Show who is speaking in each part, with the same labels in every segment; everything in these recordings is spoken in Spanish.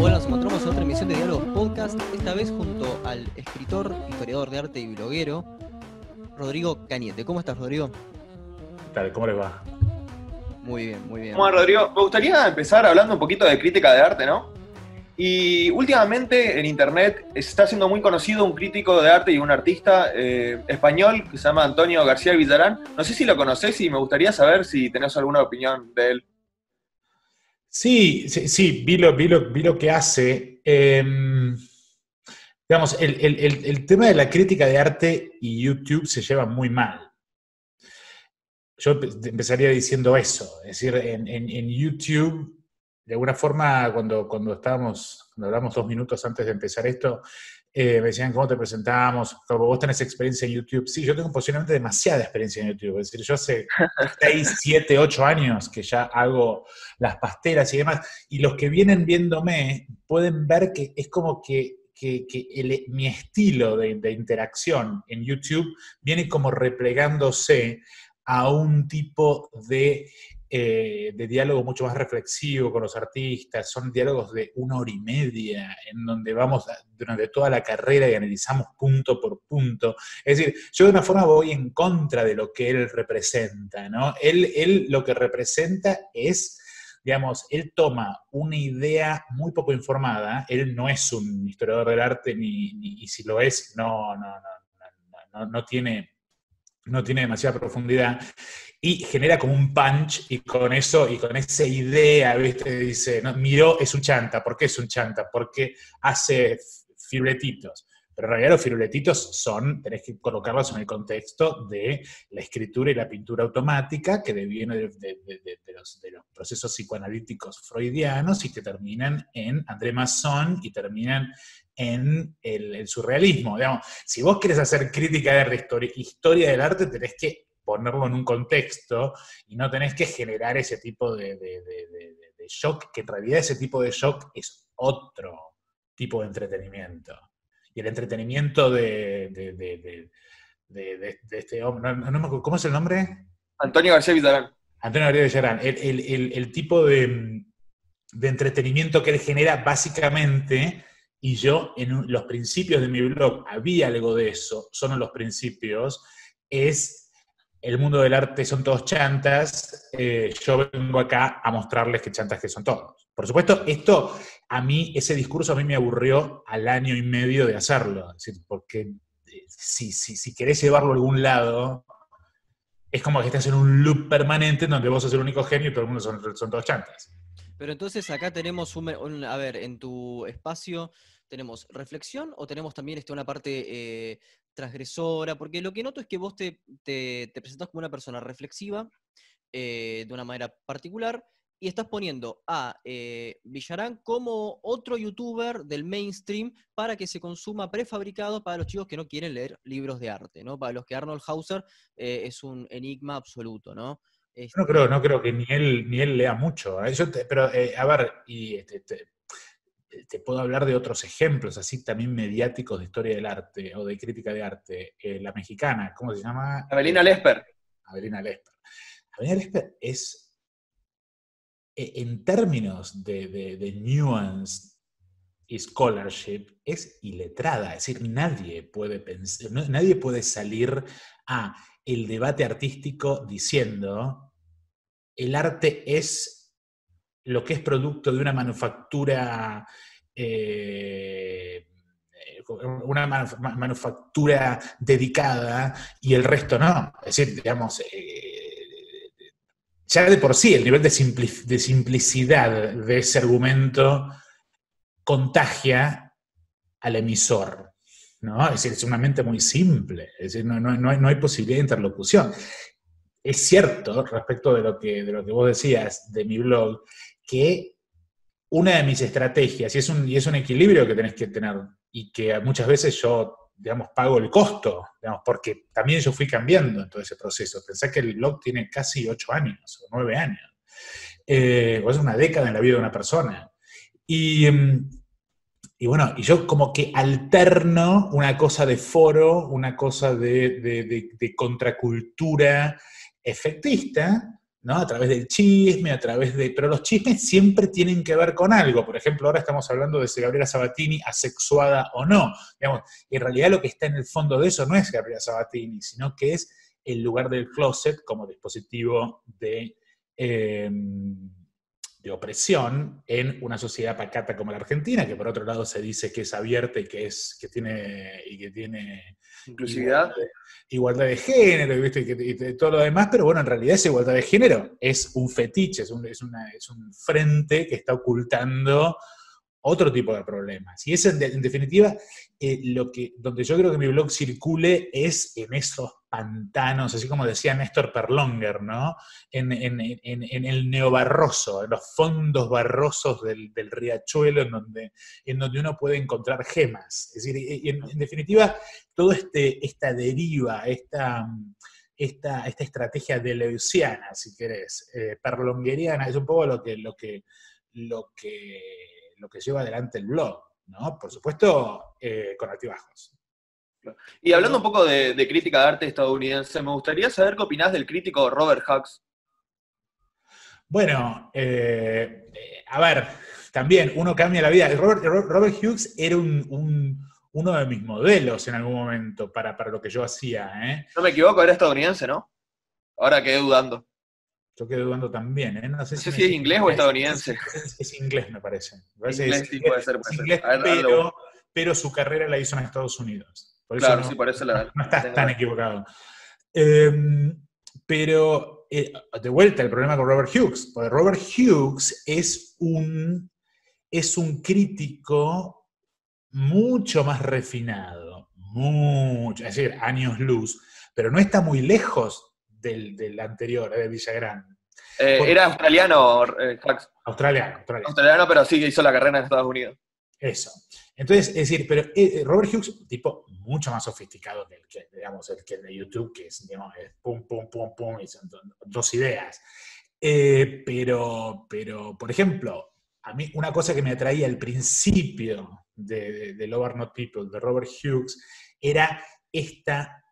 Speaker 1: Hola, nos encontramos en otra emisión de Diálogos Podcast, esta vez junto al escritor, historiador de arte y bloguero, Rodrigo Cañete. ¿Cómo estás, Rodrigo?
Speaker 2: ¿Qué tal? ¿Cómo les va?
Speaker 1: Muy bien, muy bien.
Speaker 3: ¿Cómo va, Rodrigo? Me gustaría empezar hablando un poquito de crítica de arte, ¿no? Y últimamente en internet está siendo muy conocido un crítico de arte y un artista eh, español que se llama Antonio García Villarán. No sé si lo conoces y me gustaría saber si tenés alguna opinión de él.
Speaker 2: Sí, sí, sí vi, lo, vi, lo, vi lo que hace. Em, digamos, el, el, el, tema de la crítica de arte y YouTube se lleva muy mal. Yo empezaría diciendo eso, es decir, en, en, YouTube de alguna forma, cuando, cuando estábamos, cuando hablamos dos minutos antes de empezar esto, eh, me decían, ¿cómo te presentamos? Como vos tenés experiencia en YouTube. Sí, yo tengo posiblemente demasiada experiencia en YouTube. Es decir, yo hace 6, 7, 8 años que ya hago las pasteras y demás. Y los que vienen viéndome pueden ver que es como que, que, que el, mi estilo de, de interacción en YouTube viene como replegándose a un tipo de eh, de diálogo mucho más reflexivo con los artistas, son diálogos de una hora y media, en donde vamos durante toda la carrera y analizamos punto por punto. Es decir, yo de una forma voy en contra de lo que él representa, ¿no? Él, él lo que representa es digamos, él toma una idea muy poco informada, él no es un historiador del arte, ni, y si lo es, no, no, no, no, no tiene, no tiene demasiada profundidad, y genera como un punch y con eso y con esa idea, ¿viste? Dice, no, miró, es un chanta. ¿Por qué es un chanta? Porque hace firuletitos. Pero en realidad los firuletitos son, tenés que colocarlos en el contexto de la escritura y la pintura automática que viene de, los, procesos psicoanalíticos freudianos y que terminan en André Masson y terminan en el, surrealismo. Digamos, si vos querés hacer crítica de arte, historia, del arte, tenés que ponerlo en un contexto y no tenés que generar ese tipo de, de, shock, que en realidad ese tipo de shock es otro tipo de entretenimiento. Y el entretenimiento de, este hombre, no, no, ¿cómo es el nombre?
Speaker 3: Antonio García Villarán.
Speaker 2: Antonio García Villarán. El, el, el, el tipo de, entretenimiento que él genera básicamente, y yo en los principios de mi blog había algo de eso, son los principios, es el mundo del arte son todos chantas, eh, yo vengo acá a mostrarles que chantas que son todos. Por supuesto, esto a mí, ese discurso a mí me aburrió al año y medio de hacerlo, porque eh, si, si, si querés llevarlo a algún lado, es como que estás en un loop permanente en donde vos sos el único genio y todo el mundo son, son todos chantas.
Speaker 1: Pero entonces acá tenemos un, un, a ver, en tu espacio tenemos reflexión o tenemos también este, una parte eh, transgresora, porque lo que noto es que vos te, te, te presentás como una persona reflexiva eh, de una manera particular y estás poniendo a eh, Villarán como otro youtuber del mainstream para que se consuma prefabricado para los chicos que no quieren leer libros de arte, ¿no? Para los que Arnold Hauser eh, es un enigma absoluto, ¿no?
Speaker 2: Este... No creo, no creo que ni él, ni él lea mucho. ¿eh? Yo te, pero, eh, a ver, y este, te, te, puedo hablar de otros ejemplos, así también mediáticos de historia del arte o de crítica de arte. Eh, la mexicana, ¿cómo se llama?
Speaker 3: Avelina Lesper.
Speaker 2: Avelina Lesper. Avelina Lesper es, en términos de, de, de nuance y scholarship, es iletrada. Es decir, nadie puede, pensar, nadie puede salir a el debate artístico diciendo el arte es lo que es producto de una manufactura, eh, una manuf manufactura dedicada y el resto no. Es decir, digamos, eh, ya de por sí el nivel de, simpli de simplicidad de ese argumento contagia al emisor. ¿no? Es decir, es una mente muy simple, es decir, no, no, no, hay, no, hay, posibilidad de interlocución. Es cierto, respecto de lo, que, de lo que vos decías de mi blog, que una de mis estrategias, y es un equilibrio que tenés que tener, y que muchas veces yo, digamos, pago el costo, digamos, porque también yo fui cambiando en todo ese proceso. Pensé que el blog tiene casi ocho años, o nueve años, eh, o es una década en la vida de una persona. Y, y bueno, y yo como que alterno una cosa de foro, una cosa de, de, de, de contracultura efectista, ¿no? A través del chisme, a través de... Pero los chismes siempre tienen que ver con algo. Por ejemplo, ahora estamos hablando de si Gabriela Sabatini asexuada o no. En realidad lo que está en el fondo de eso no es Gabriela Sabatini, sino que es el lugar del closet como dispositivo de, em, de opresión en una sociedad pacata como la Argentina, que por otro lado se dice que es abierta y que, es, que tiene... Y que tiene
Speaker 3: Inclusividad
Speaker 2: igualdad de género ¿viste? Y, todo lo demás, pero bueno, en realidad esa igualdad de género es un fetiche, es un, es, es un frente que está ocultando otro tipo de problemas. Y es en, definitiva eh, lo que, donde yo creo que mi blog circule es en esos pantanos, así como decía Néstor Perlonger, ¿no? En, el neobarroso, en los fondos barrosos del, riachuelo, en donde, en donde uno puede encontrar gemas. Es decir, en, definitiva, toda este, esta deriva, esta, esta, esta estrategia deleuziana, si querés, eh, perlongeriana, es un poco lo que, lo que, lo que lo que lleva adelante el blog, ¿no? Por supuesto, eh, con altibajos.
Speaker 3: Y hablando un poco de, crítica de arte estadounidense, me gustaría saber qué opinás del crítico Robert Hughes.
Speaker 2: Bueno, eh, a ver, también uno cambia la vida. Robert, Hughes era uno de mis modelos en algún momento para, para lo que yo hacía. ¿eh?
Speaker 3: No me equivoco, era estadounidense, ¿no? Ahora quedé dudando.
Speaker 2: Yo quedé dudando también, ¿eh?
Speaker 3: No sé, si, es inglés o estadounidense.
Speaker 2: Es, inglés, me parece. inglés, sí, puede ser. Puede ser. pero, su carrera la hizo en Estados Unidos.
Speaker 3: Claro, sí, por eso la.
Speaker 2: No estás tan equivocado. Em, pero, eh, de vuelta, el problema con Robert Hughes. Porque Robert Hughes es un, es un crítico mucho más refinado. Mucho, es decir, años luz. Pero no está muy lejos del, anterior, eh, de Villagrán.
Speaker 3: Eh, era australiano,
Speaker 2: eh, australiano, australiano.
Speaker 3: Australiano, pero sí que hizo la carrera en Estados Unidos.
Speaker 2: Eso. Entonces, es decir, pero Robert Hughes, tipo mucho más sofisticado que el que, digamos, el que de YouTube, que es, digamos, pum, pum, pum, pum, y son dos ideas. pero, pero, por ejemplo, a mí una cosa que me atraía al principio de, de, de Love Not People, de Robert Hughes, era esta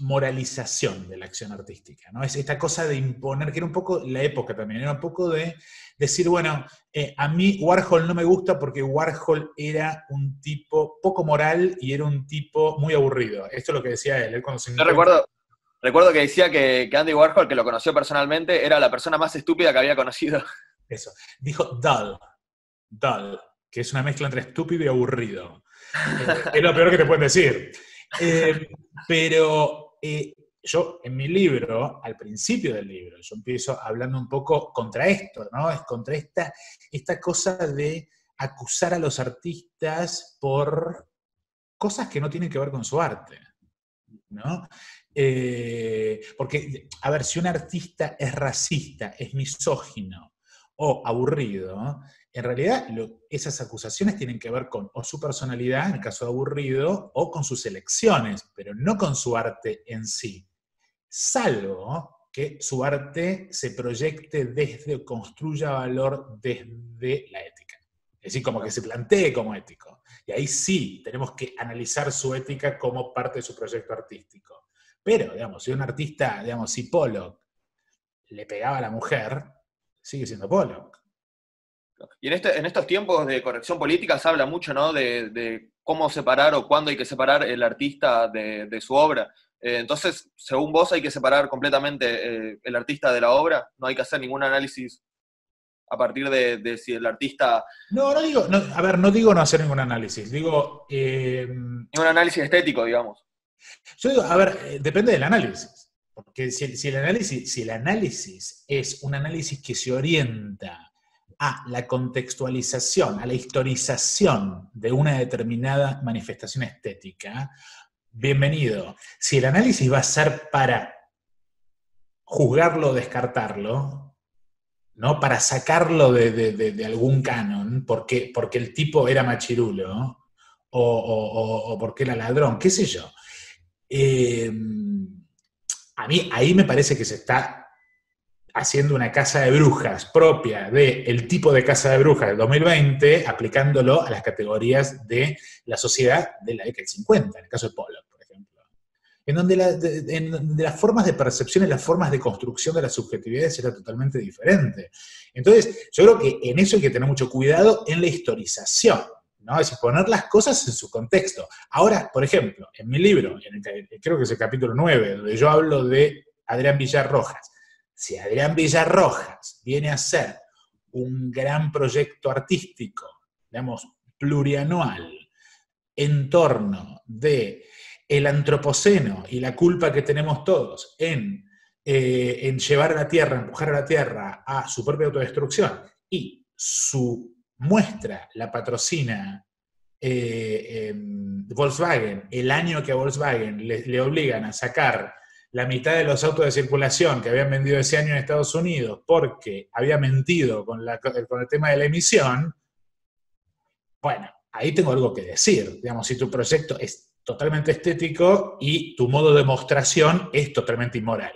Speaker 2: moralización de la acción artística, ¿no? Es esta cosa de imponer, que era un poco la época también, era un poco de decir, bueno, eh, a mí Warhol no me gusta porque Warhol era un tipo poco moral y era un tipo muy aburrido. Esto es lo que decía él, él cuando se
Speaker 3: Yo recuerdo, recuerdo que decía que, Andy Warhol, que lo conoció personalmente, era la persona más estúpida que había conocido.
Speaker 2: Eso, dijo dull, dull, que es una mezcla entre estúpido y aburrido. es lo peor que te pueden decir. Eh, pero yo en mi libro, al principio del libro, yo empiezo hablando un poco contra esto, ¿no? Es contra esta, esta cosa de acusar a los artistas por cosas que no tienen que ver con su arte, ¿no? Eh, porque, a ver, si un artista es racista, es misógino o aburrido, en realidad esas acusaciones tienen que ver con o su personalidad, en el caso de aburrido, o con sus elecciones, pero no con su arte en sí. Salvo que su arte se proyecte desde construya valor desde la ética. Es decir, como que se plantee como ético. Y ahí sí tenemos que analizar su ética como parte de su proyecto artístico. Pero, digamos, si un artista, digamos, si Pollock le pegaba a la mujer, sigue siendo Pollock.
Speaker 3: Y en, este, en estos tiempos de corrección política se habla mucho ¿no? de, cómo separar o cuándo hay que separar el artista de, su obra. Eh, entonces, según vos, hay que separar completamente eh, el artista de la obra, no hay que hacer ningún análisis a partir de, si el artista...
Speaker 2: No, no digo, a ver, no digo no hacer ningún análisis, digo... Eh,
Speaker 3: ningún análisis estético, digamos.
Speaker 2: Yo digo, a ver, depende del análisis. Porque si, el análisis, si el análisis es un análisis que se orienta a la contextualización, a la historización de una determinada manifestación estética, bienvenido. Si el análisis va a ser para juzgarlo o descartarlo, ¿no? para sacarlo de, algún canon, porque, porque, el tipo era machirulo, o, porque era ladrón, qué sé yo. Eh, a mí ahí me parece que se está haciendo una casa de brujas propia del tipo de casa de brujas del 2020, aplicándolo a las categorías de la sociedad de la década del 50, en el caso de Pollock, por ejemplo. en donde, las formas de percepción y las formas de construcción de las subjetividades era totalmente diferente. Entonces, yo creo que en eso hay que tener mucho cuidado en la historización. ¿No? Es poner las cosas en su contexto. Ahora, por ejemplo, en mi libro, creo que es el capítulo 9, donde yo hablo de Adrián Villarrojas, si Adrián Villarrojas viene a ser un gran proyecto artístico, digamos, plurianual, en torno de el antropoceno y la culpa que tenemos todos en, eh, en llevar a la Tierra, empujar a la Tierra a su propia autodestrucción, y su muestra la patrocina eh, Volkswagen, el año que a Volkswagen le, obligan a sacar la mitad de los autos de circulación que habían vendido ese año en Estados Unidos porque había mentido con, con el tema de la emisión, bueno, ahí tengo algo que decir. Digamos, si tu proyecto es totalmente estético y tu modo de demostración es totalmente inmoral.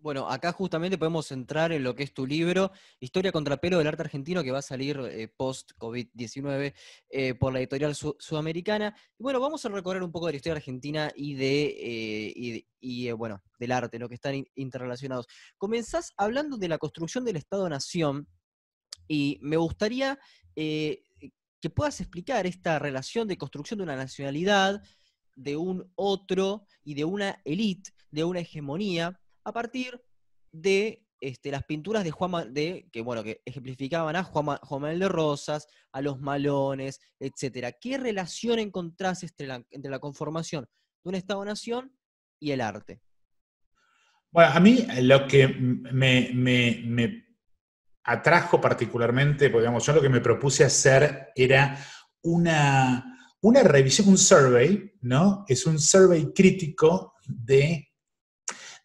Speaker 1: Bueno, acá justamente podemos entrar en lo que es tu libro, Historia contra pelo del arte argentino, que va a salir eh, post-COVID-19 eh, por la editorial sudamericana. Y bueno, vamos a recorrer un poco de la historia argentina y de, eh, bueno, del arte, lo que están interrelacionados. Comenzás hablando de la construcción del Estado-Nación, y me gustaría que puedas explicar esta relación de construcción de una nacionalidad, de un otro y de una élite, de una hegemonía, a partir de este, las pinturas de Juan de, que bueno, que ejemplificaban a Juan, Manuel de Rosas, a los malones, etcétera. ¿Qué relación encontrás entre la, conformación de un Estado-nación y el arte?
Speaker 2: Bueno, a mí lo que me, atrajo particularmente, podríamos yo lo que me propuse hacer era una, una revisión, un survey, ¿no? Es un survey crítico de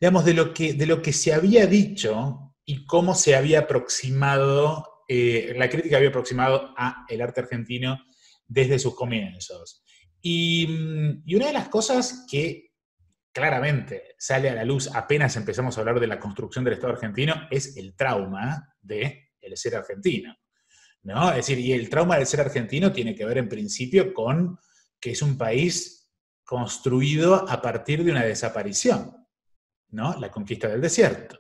Speaker 2: digamos, de lo que, de lo que se había dicho y cómo se había aproximado, eh, la crítica había aproximado a el arte argentino desde sus comienzos. Y, mm, y, una de las cosas que claramente sale a la luz apenas empezamos a hablar de la construcción del Estado argentino es el trauma de ser argentino. ¿no? Es decir, y el trauma del ser argentino tiene que ver en principio con que es un país construido a partir de una desaparición. ¿No? La conquista del desierto.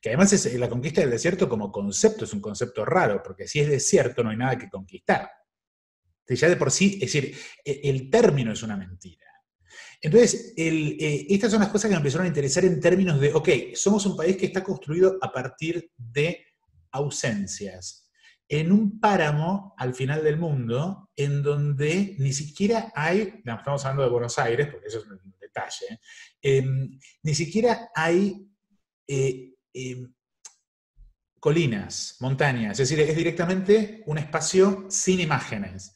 Speaker 2: Que además es, la conquista del desierto como concepto es un concepto raro, porque si es desierto no hay nada que conquistar. ya de por sí, es decir, e, el término es una mentira. Entonces, eh, estas son las cosas que me empezaron a interesar en términos de, ok, somos un país que está construido a partir de ausencias, en un páramo al final del mundo, en donde ni siquiera hay, estamos hablando de Buenos Aires, porque eso es detalle, Em, ni siquiera hay eh, em, colinas, montañas, es decir, es directamente un espacio sin imágenes.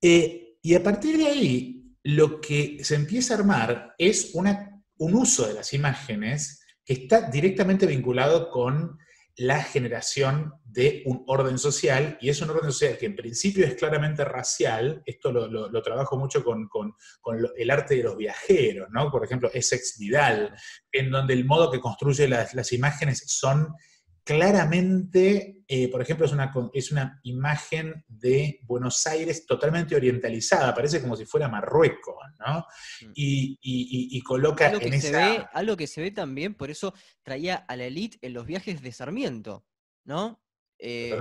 Speaker 2: Eh, y a partir de ahí, lo que se empieza a armar es un uso de las imágenes que está directamente vinculado con la generación de un orden social, y es un orden social que en principio es claramente racial, esto lo, trabajo mucho con, el arte de los viajeros, ¿no? Por ejemplo, Essex Vidal, en donde el modo que construye las, las imágenes son claramente, eh, por ejemplo, es una, es una imagen de Buenos Aires totalmente orientalizada, parece como si fuera Marruecos, ¿no? Mm. Y, coloca
Speaker 1: algo que Se ve, algo que se ve también, por eso traía a la elite en los viajes de Sarmiento, ¿no? Eh,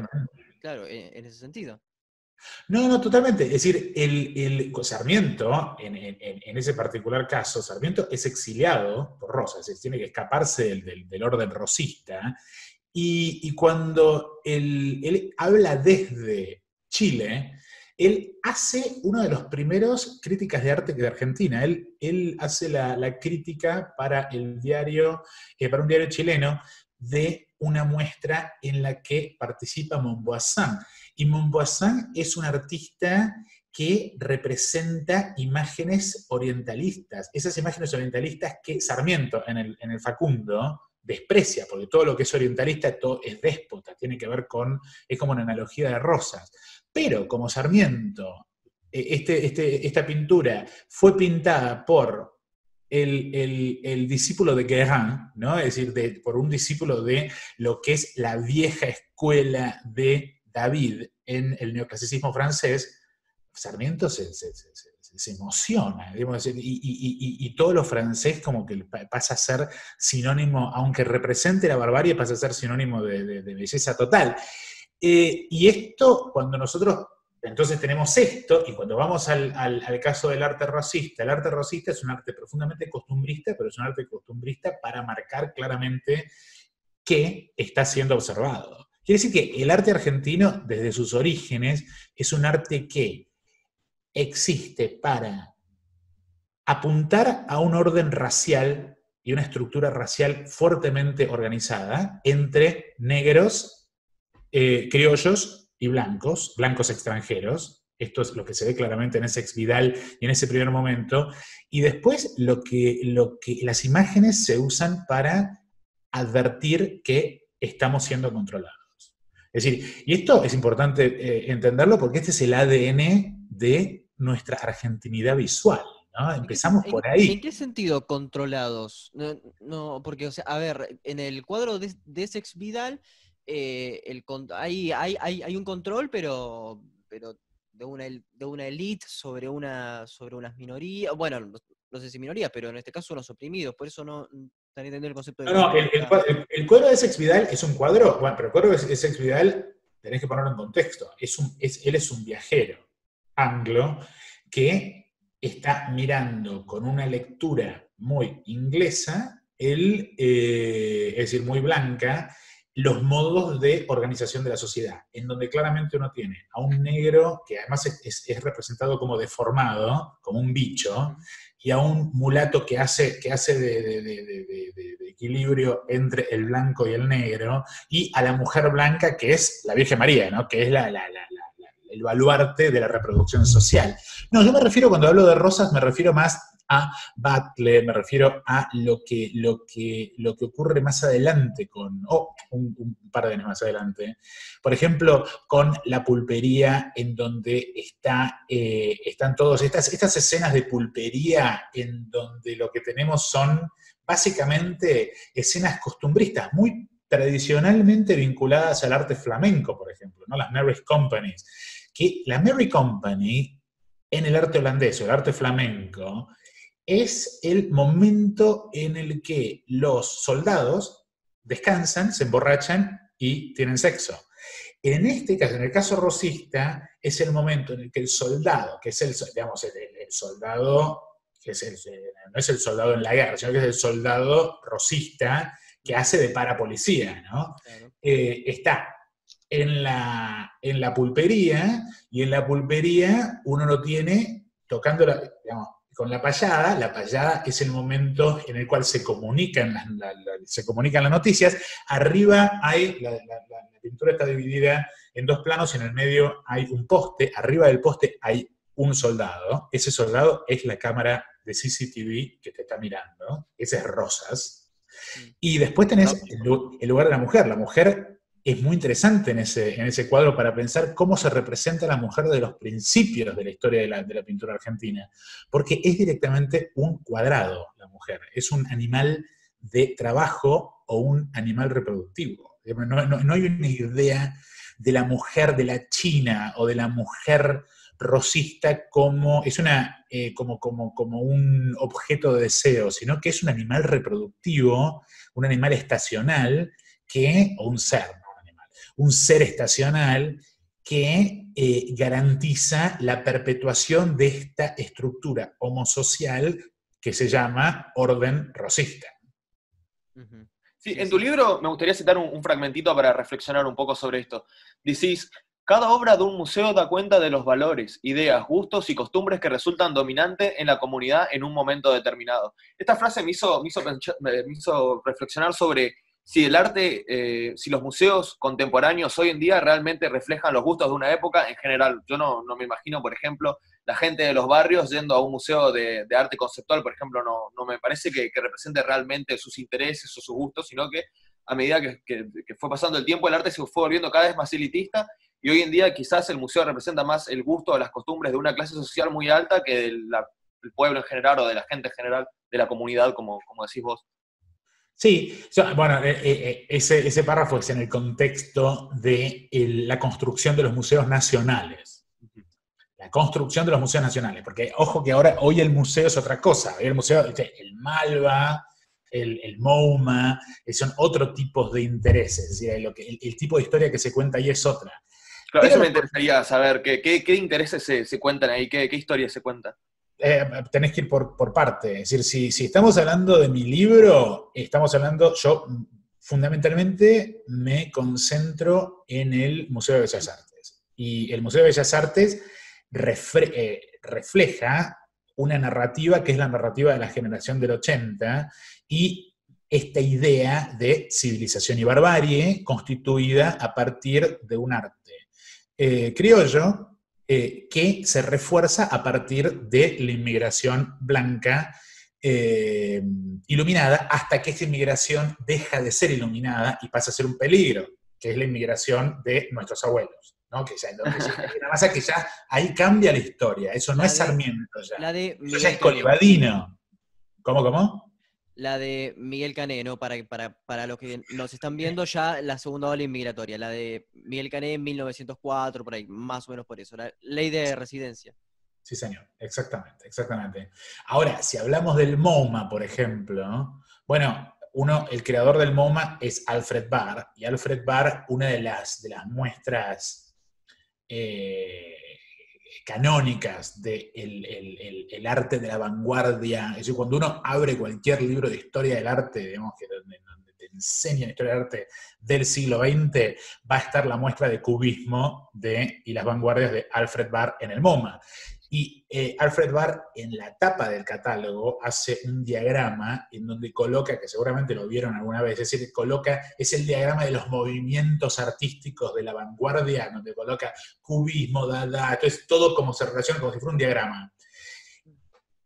Speaker 1: claro, en, ese sentido.
Speaker 2: No, no, totalmente. Es decir, el, Sarmiento, en, ese particular caso, Sarmiento es exiliado por Rosas, tiene que escaparse del, del orden rosista y, cuando él, habla desde Chile, él hace uno de los primeros críticas de arte de Argentina. Él, hace la, crítica para el diario, eh, para un diario chileno, de una muestra en la que participa Montboissin. Y Montboissin es un artista que representa imágenes orientalistas, esas imágenes orientalistas que Sarmiento en el Facundo desprecia, porque todo lo que es orientalista es déspota, tiene que ver con, es como una analogía de rosas. Pero como Sarmiento, e, este, este, esta pintura fue pintada por el, discípulo de Guérin, ¿no? es decir, por un discípulo de lo que es la vieja escuela de David en el neoclasicismo francés, Sarmiento se, emociona, y, todo lo francés como que pasa a ser sinónimo, aunque represente la barbarie, pasa a ser sinónimo de, belleza total. Eh, y esto, cuando nosotros entonces tenemos esto, y cuando vamos al, caso del arte rosista, el arte rosista es un arte profundamente costumbrista, pero es un arte costumbrista para marcar claramente que está siendo observado. Quiere decir que el arte argentino, desde sus orígenes, es un arte que existe para apuntar a un orden racial y una estructura racial fuertemente organizada entre negros, eh, criollos y blancos, blancos extranjeros. Esto es lo que se ve claramente en ese ex Vidal y en ese primer momento. Y después lo que, lo que las imágenes se usan para advertir que estamos siendo controlados. Es decir, y esto es importante eh, entenderlo porque este es el ADN de nuestra argentinidad visual. ¿no? Empezamos por ahí.
Speaker 1: ¿En qué sentido controlados? No, porque, o sea, a ver, en el cuadro de, de ese ex Vidal eh, el, hay, hay, hay, un control, pero, pero de una, de una élite sobre, una, sobre unas minorías, bueno, no, sé si minorías, pero en este caso unos oprimidos, por eso no están entendiendo el concepto de...
Speaker 2: No, no, el, cuadro de Sex Vidal es un cuadro, bueno, pero el cuadro de Sex Vidal tenés que ponerlo en contexto, es un, es, él es un viajero anglo que está mirando con una lectura muy inglesa, eh, es decir, muy blanca, los modos de organización de la sociedad, en donde claramente uno tiene a un negro que además es, representado como deformado, como un bicho, y a un mulato que hace, que hace de, equilibrio entre el blanco y el negro, y a la mujer blanca que es la Virgen María, ¿no? que es la, el baluarte de la reproducción social. No, yo me refiero, cuando hablo de rosas, me refiero más a Butler, me refiero a lo que, lo que, lo que ocurre más adelante con, oh, un, par de años más adelante, por ejemplo, con la pulpería en donde está, eh, están todas estas, estas escenas de pulpería en donde lo que tenemos son básicamente escenas costumbristas, muy tradicionalmente vinculadas al arte flamenco, por ejemplo, ¿no? las Mary Companies, que la Mary Company en el arte holandés o el arte flamenco es el momento en el que los soldados descansan, se emborrachan y tienen sexo. En este caso, en el caso rosista, es el momento en el que el soldado, que es el, digamos, el, soldado, que es no es el soldado en la guerra, sino que es el soldado rosista que hace de parapolicía, ¿no? Eh, está en la, en la pulpería y en la pulpería uno lo tiene tocando, la, digamos, con la payada, la payada es el momento en el cual se comunican, se comunican las noticias. Arriba hay, la, pintura está dividida en dos planos y en el medio hay un poste. Arriba del poste hay un soldado. Ese soldado es la cámara de CCTV que te está mirando. Ese es Rosas. Y después tenés el lugar de la mujer. La mujer es muy interesante en ese, en ese cuadro para pensar cómo se representa la mujer de los principios de la historia de la, pintura argentina, porque es directamente un cuadrado la mujer, es un animal de trabajo o un animal reproductivo. No, no, hay una idea de la mujer de la China o de la mujer rosista como, es una, eh, como, como, como un objeto de deseo, sino que es un animal reproductivo, un animal estacional, que, o un ser, un ser estacional que eh, garantiza la perpetuación de esta estructura homosocial que se llama orden rosista.
Speaker 3: Sí, en tu libro me gustaría citar un, fragmentito para reflexionar un poco sobre esto. Decís, cada obra de un museo da cuenta de los valores, ideas, gustos y costumbres que resultan dominantes en la comunidad en un momento determinado. Esta frase me hizo, me hizo reflexionar sobre si el arte, eh, si los museos contemporáneos hoy en día realmente reflejan los gustos de una época, en general, yo no, me imagino, por ejemplo, la gente de los barrios yendo a un museo de, arte conceptual, por ejemplo, no, me parece que, represente realmente sus intereses o sus gustos, sino que a medida que, fue pasando el tiempo, el arte se fue volviendo cada vez más elitista y hoy en día quizás el museo representa más el gusto o las costumbres de una clase social muy alta que del pueblo en general o de la gente en general, de la comunidad, como, como decís vos.
Speaker 2: Sí, bueno, eh, eh, eh, ese, párrafo es en el contexto de la construcción de los museos nacionales. la construcción de los museos nacionales, porque ojo que ahora, hoy el museo es otra cosa, el museo, el Malva, el, el MoMA, son otro tipos de intereses, es decir, lo que, el, tipo de historia que se cuenta ahí es otra.
Speaker 3: Claro, eso me interesaría saber, ¿qué, qué, intereses se, se, cuentan ahí? ¿Qué, qué historias se cuentan?
Speaker 2: Eh, tenés que ir por, por parte. Es decir, si, si, estamos hablando de mi libro, estamos hablando, yo fundamentalmente me concentro en el Museo de Bellas Artes. Y el Museo de Bellas Artes eh, refleja una narrativa que es la narrativa de la generación del 80 y esta idea de civilización y barbarie constituida a partir de un arte eh, criollo eh, que se refuerza a partir de la inmigración blanca eh, iluminada hasta que esa inmigración deja de ser iluminada y pasa a ser un peligro, que es la inmigración de nuestros abuelos. ¿no? Que ya, nada que ya ahí cambia la historia, eso no es Sarmiento ya.
Speaker 1: La de
Speaker 2: eso ya es Colibadino. ¿Cómo, cómo?
Speaker 1: La de Miguel Cané, ¿no? Para, para, para los que nos están viendo ya la segunda ola inmigratoria, la de Miguel Cané en 1904, por ahí, más o menos por eso, la ley de residencia.
Speaker 2: Sí, señor, exactamente, exactamente. Ahora, si hablamos del MoMA, por ejemplo, bueno, uno, el creador del MoMA es Alfred Barr, y Alfred Barr, una de las, de las muestras eh, canónicas del de el, arte de la vanguardia, es decir, cuando uno abre cualquier libro de historia del arte, digamos que donde, te enseñan historia del arte del siglo XX, va a estar la muestra de cubismo de, y las vanguardias de Alfred Barr en el MoMA. Y eh, Alfred Barr en la tapa del catálogo hace un diagrama en donde coloca, que seguramente lo vieron alguna vez, es decir, coloca, es el diagrama de los movimientos artísticos de la vanguardia, donde coloca cubismo, dada, entonces todo como se relaciona como si fuera un diagrama.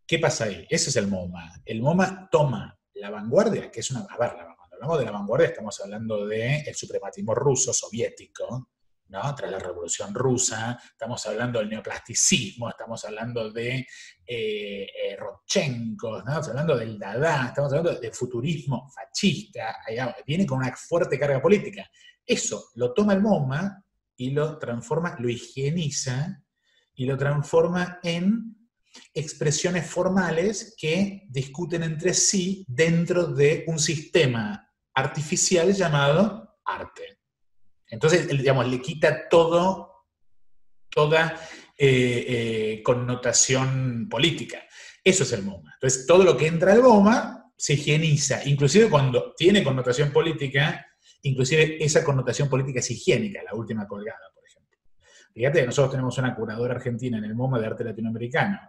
Speaker 2: ¿Qué pasa ahí? Ese es el MoMA. El MoMA toma la vanguardia, que es una... A ver, cuando hablamos de la vanguardia estamos hablando del el suprematismo ruso, soviético, tras la Revolución Rusa, estamos hablando del neoplasticismo, estamos hablando de eh, eh estamos hablando del Dada, estamos hablando del futurismo fascista, viene con una fuerte carga política. Eso lo toma el MoMA y lo transforma, lo higieniza y lo transforma en expresiones formales que discuten entre sí dentro de un sistema artificial llamado arte. Entonces, digamos, le quita todo, toda eh, eh, connotación política. Eso es el MoMA. Entonces, todo lo que entra al MoMA se higieniza, inclusive cuando tiene connotación política, inclusive esa connotación política es higiénica, la última colgada, por ejemplo. Fíjate que nosotros tenemos una curadora argentina en el MoMA de arte latinoamericano,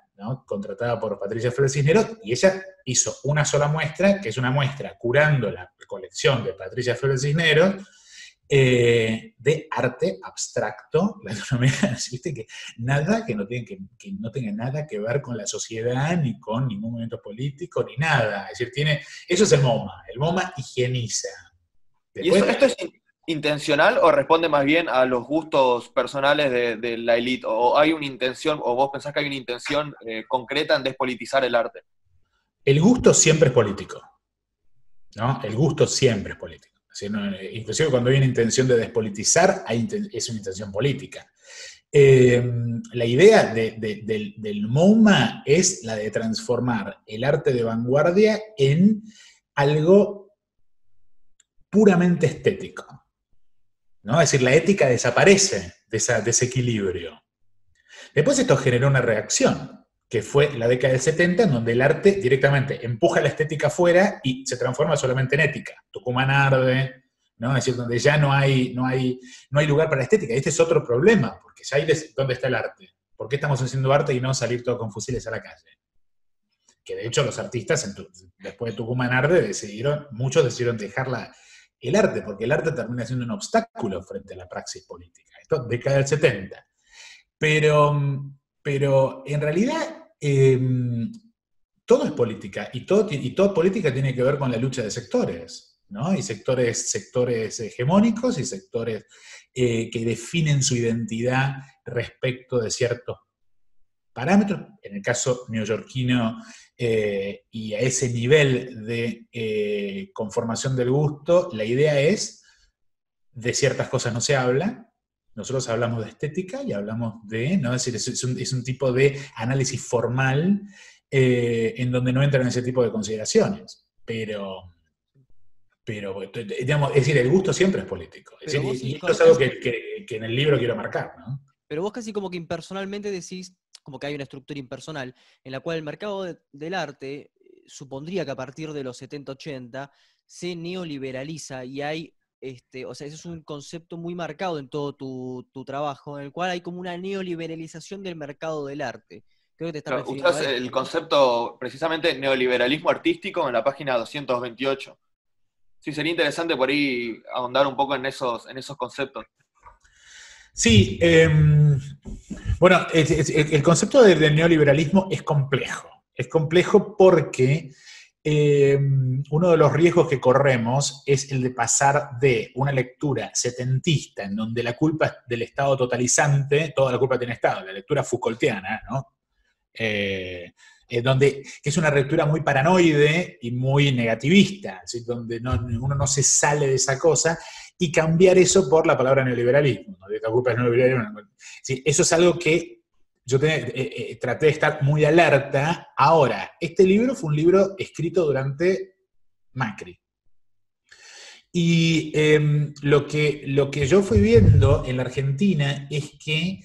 Speaker 2: contratada por Patricia Flores Cisneros, y ella hizo una sola muestra, que es una muestra curando la colección de Patricia Flores Cisneros, eh, de arte abstracto ¿viste? Que nada que no, tiene, que, no tenga nada que ver con la sociedad, ni con ningún movimiento político, ni nada. Es decir, tiene, eso es el MoMA, el MoMA higieniza.
Speaker 3: ¿Y esto es intencional o responde más bien a los gustos personales de, la élite? ¿O hay una intención, o vos pensás que hay una intención eh, concreta en despolitizar el arte?
Speaker 2: El gusto siempre es político. ¿no? El gusto siempre es político inclusive cuando hay una intención de despolitizar, es una intención política. Eh, la idea del, MoMA es la de transformar el arte de vanguardia en algo puramente estético. ¿no? Es decir, la ética desaparece de, de ese equilibrio. Después esto generó una reacción, que fue la década del 70, en donde el arte directamente empuja la estética afuera y se transforma solamente en ética. Tucumán arde, ¿no? Es decir, donde ya no hay, no hay, no hay lugar para la estética. Este es otro problema, porque ya hay dónde está el arte. ¿Por qué estamos haciendo arte y no salir todos con fusiles a la calle? Que de hecho los artistas, después de Tucumán arde, decidieron, muchos decidieron dejar el arte, porque el arte termina siendo un obstáculo frente a la praxis política. Esto década del 70. Pero pero en realidad em, todo es política y, toda política tiene que ver con la lucha de sectores, ¿no? Y sectores, sectores hegemónicos y sectores eh, que definen su identidad respecto de ciertos parámetros, en el caso neoyorquino eh, y a ese nivel de eh, conformación del gusto, la idea es, de ciertas cosas no se habla, Nosotros hablamos de estética y hablamos de, ¿no? Es decir, es, un, tipo de análisis formal eh, en donde no entran ese tipo de consideraciones. Pero, pero digamos, es decir, el gusto siempre es político. y, esto es algo que, en el libro quiero marcar, ¿no?
Speaker 1: Pero vos casi como que impersonalmente decís, como que hay una estructura impersonal, en la cual el mercado del arte eh, supondría que a partir de los 70-80 se neoliberaliza y hay este, o sea, ese es un concepto muy marcado en todo tu, trabajo, en el cual hay como una neoliberalización del mercado del arte.
Speaker 3: Creo que te está Usás el concepto precisamente neoliberalismo artístico en la página 228. Sí, sería interesante por ahí ahondar un poco en esos, en esos conceptos.
Speaker 2: Sí, em, bueno, el, concepto del neoliberalismo es complejo. Es complejo porque eh, uno de los riesgos que corremos es el de pasar de una lectura setentista, en donde la culpa es del Estado totalizante, toda la culpa tiene Estado, la lectura Foucaultiana, ¿no? Eh, eh, donde, que es una lectura muy paranoide y muy negativista, donde uno no se sale de esa cosa, y cambiar eso por la palabra neoliberalismo. ¿no? La culpa es neoliberalismo. eso es algo que yo eh, eh, traté de estar muy alerta. Ahora, este libro fue un libro escrito durante Macri. Y em, lo, que, yo fui viendo en la Argentina es que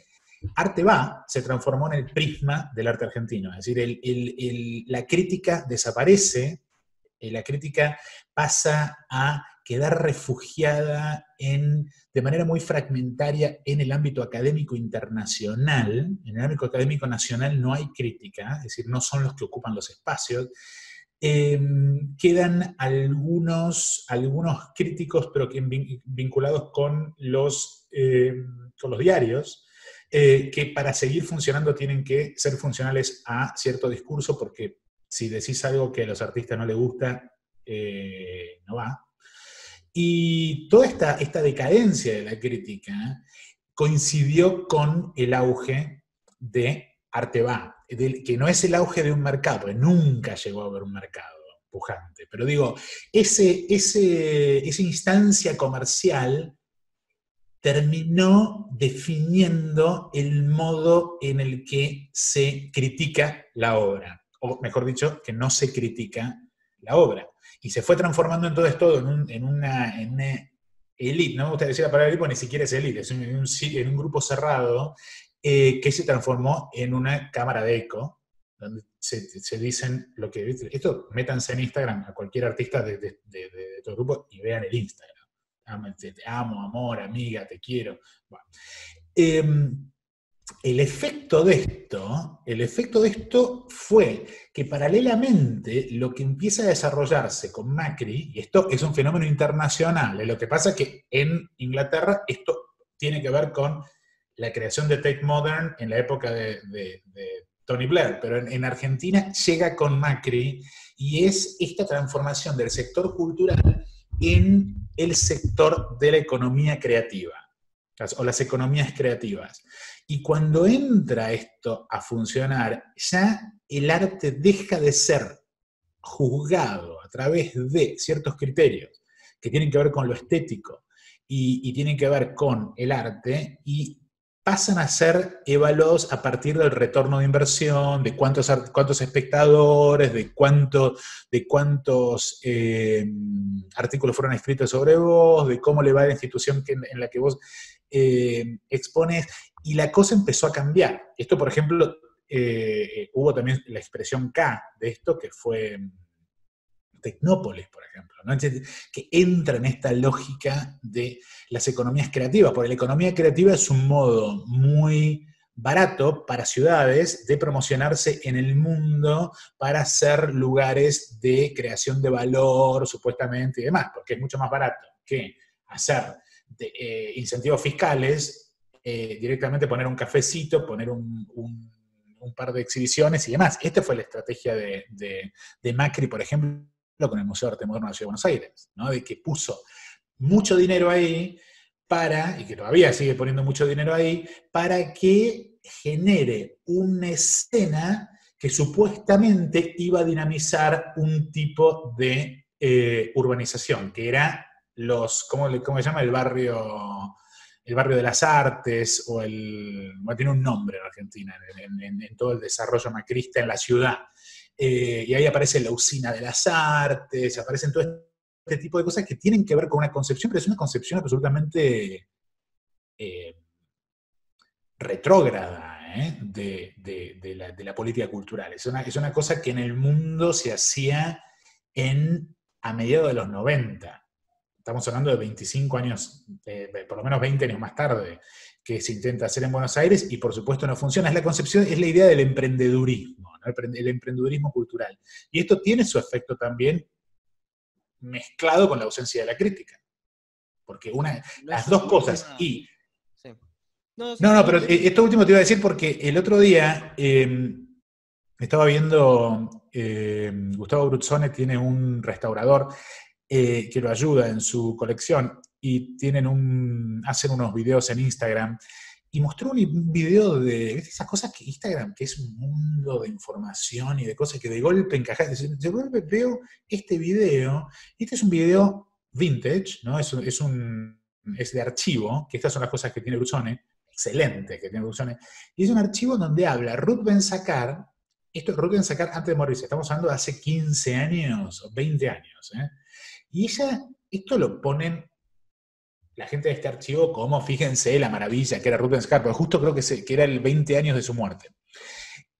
Speaker 2: Arte va se transformó en el prisma del arte argentino. Es decir, la crítica desaparece, eh, la crítica pasa a quedar refugiada en, de manera muy fragmentaria en el ámbito académico internacional. En el ámbito académico nacional no hay crítica, es decir, no son los que ocupan los espacios. Em, quedan algunos, algunos críticos, pero que vinculados con los, em, con los diarios, eh, que para seguir funcionando tienen que ser funcionales a cierto discurso, porque si decís algo que a los artistas no les gusta, eh, no va. Y toda esta, esta decadencia de la crítica coincidió con el auge de Arteba, que no es el auge de un mercado, nunca llegó a haber un mercado pujante, pero digo, ese, esa instancia comercial terminó definiendo el modo en el que se critica la obra, o mejor dicho, que no se critica la obra y se fue transformando en todo esto en, una, elite, no me gusta decir la palabra elite ni siquiera es elite, es en un, grupo cerrado eh, que se transformó en una cámara de eco, donde se, dicen lo que... Esto métanse en Instagram a cualquier artista de, de, de, grupo y vean el Instagram. Te, amo, amor, amiga, te quiero. Bueno. Em, el efecto de esto, el efecto de esto fue que paralelamente lo que empieza a desarrollarse con Macri, y esto es un fenómeno internacional, lo que pasa es que en Inglaterra esto tiene que ver con la creación de Tate Modern en la época de, Tony Blair, pero en, Argentina llega con Macri y es esta transformación del sector cultural en el sector de la economía creativa, o las economías creativas. Y cuando entra esto a funcionar, ya el arte deja de ser juzgado a través de ciertos criterios que tienen que ver con lo estético y, tienen que ver con el arte y pasan a ser evaluados a partir del retorno de inversión, de cuántos, cuántos espectadores, de, cuánto, de cuántos eh, artículos fueron escritos sobre vos, de cómo le va a la institución en la que vos eh, expones, y la cosa empezó a cambiar. Esto, por ejemplo, eh, hubo también la expresión K de esto, que fue mm, Tecnópolis, por ejemplo, que entra en esta lógica de las economías creativas, porque la economía creativa es un modo muy barato para ciudades de promocionarse en el mundo para ser lugares de creación de valor, supuestamente, y demás, porque es mucho más barato que hacer eh, incentivos fiscales, eh, directamente poner un cafecito, poner un, par de exhibiciones y demás. Esta fue la estrategia de, Macri, por ejemplo, con el Museo de Arte Moderno de la Ciudad de Buenos Aires, ¿no? de que puso mucho dinero ahí para, y que todavía sigue poniendo mucho dinero ahí, para que genere una escena que supuestamente iba a dinamizar un tipo de eh, urbanización, que era los, ¿cómo, cómo se llama? El barrio, el barrio de las artes o el... Bueno, tiene un nombre en Argentina, en, todo el desarrollo macrista en la ciudad. Eh, y ahí aparece la usina de las artes, aparecen todo este tipo de cosas que tienen que ver con una concepción, pero es una concepción absolutamente eh, retrógrada ¿eh? de, la, política cultural. Es una, es una cosa que en el mundo se hacía en, a mediados de los 90 estamos hablando de 25 años, por lo menos 20 años más tarde, que se intenta hacer en Buenos Aires y por supuesto no funciona. Es la concepción, es la idea del emprendedurismo, el emprendedurismo cultural. Y esto tiene su efecto también mezclado con la ausencia de la crítica. Porque una, las dos cosas, y... No, no, pero eh, esto último te iba a decir porque el otro día em, estaba viendo, em, Gustavo Bruzzone tiene un restaurador eh, que lo ayuda en su colección y tienen un, hacen unos videos en Instagram y mostró un video de esas cosas que Instagram, que es un mundo de información y de cosas que de golpe encajan. De golpe veo este video, este es un video vintage, ¿no? Es, es, un, es de archivo, que estas son las cosas que tiene Brusone, excelente que tiene Brusone, y es un archivo donde habla Ruth Ben Sacar, esto es Ruth Ben antes de morirse, estamos hablando de hace 15 años o 20 años, ¿eh? Y ella, esto lo ponen la gente de este archivo como, fíjense, la maravilla que era Rubens Carper, justo creo que, que era el 20 años de su muerte.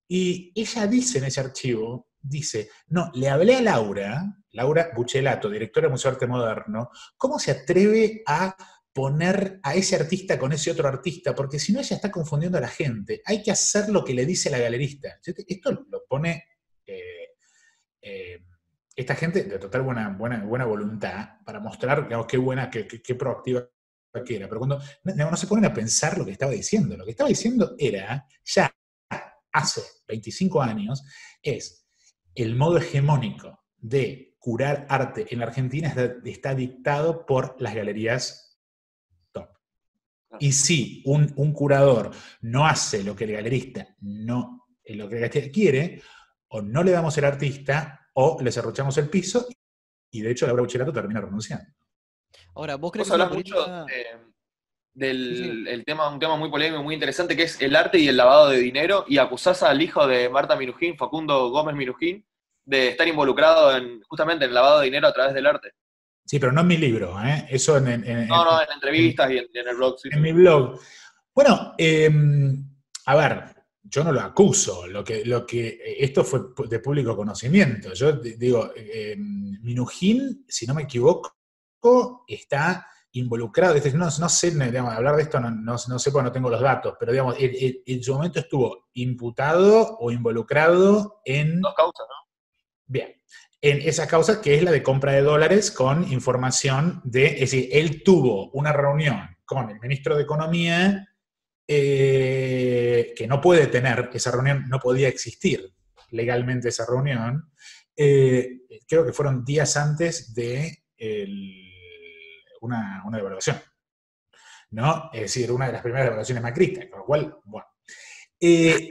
Speaker 2: Y ella dice en ese archivo, dice, no, le hablé a Laura, Laura Buchelato, directora del Museo de Arte Moderno, ¿cómo se atreve a poner a ese artista con ese otro artista? Porque si no, ella está confundiendo a la gente. Hay que hacer lo que le dice la galerista. Esto lo pone eh, eh, esta gente de total buena, buena, buena voluntad para mostrar, digamos, qué buena, qué, qué, proactiva que era. Pero cuando no, se ponen a pensar lo que estaba diciendo, lo que estaba diciendo era, ya hace 25 años, es el modo hegemónico de curar arte en la Argentina está, dictado por las galerías top. Y si un, un, curador no hace lo que el galerista no, lo que el galerista quiere, o no le damos el artista, o les arrochamos el piso y de hecho Laura Bucherato termina renunciando.
Speaker 3: Ahora, vos crees que hablas mucho del tema, un tema muy polémico, muy interesante, que es el arte y el lavado de dinero, y acusás al hijo de Marta Minujín, Facundo Gómez Minujín, de estar involucrado en, justamente en el lavado de dinero a través del arte.
Speaker 2: Sí, pero no en mi libro, ¿eh? Eso en,
Speaker 3: No, no, en entrevistas y, en, el blog.
Speaker 2: en mi blog. Bueno, em, a ver, yo no lo acuso, lo que, lo que, esto fue de público conocimiento. Yo digo, eh, Minujín, si no me equivoco, está involucrado, no, no sé, hablar de esto no, no, sé porque no tengo los datos, pero digamos, en, su momento estuvo imputado o involucrado en...
Speaker 3: Dos causas, ¿no?
Speaker 2: Bien, en esa causa que es la de compra de dólares con información de, es decir, él tuvo una reunión con el ministro de Economía eh, que no puede tener, esa reunión no podía existir legalmente esa reunión, eh, creo que fueron días antes de una, una, devaluación. ¿no? Es decir, una de las primeras devaluaciones macristas, con lo cual, bueno. Eh,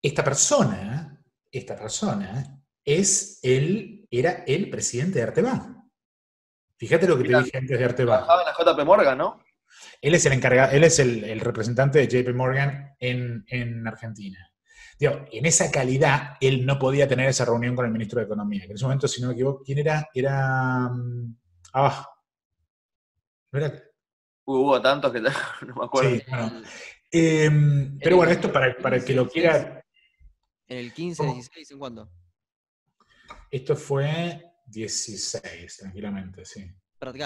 Speaker 2: esta persona, esta persona es el, era el presidente de Arteba. Fíjate lo que te dije antes de Arteba.
Speaker 3: Trabajaba en la JP Morgan, ¿no?
Speaker 2: Él es el encargado, él es el, representante de JP Morgan en, Argentina. en esa calidad, él no podía tener esa reunión con el ministro de Economía. en ese momento, si no me equivoco, ¿quién era? Era. Mm, ah.
Speaker 3: Hubo tantos que no me acuerdo. Sí,
Speaker 2: em, pero bueno, esto para, para el que lo quiera.
Speaker 1: ¿En el 15, 16, en cuándo?
Speaker 2: Esto fue 16, tranquilamente, sí.
Speaker 1: Pratt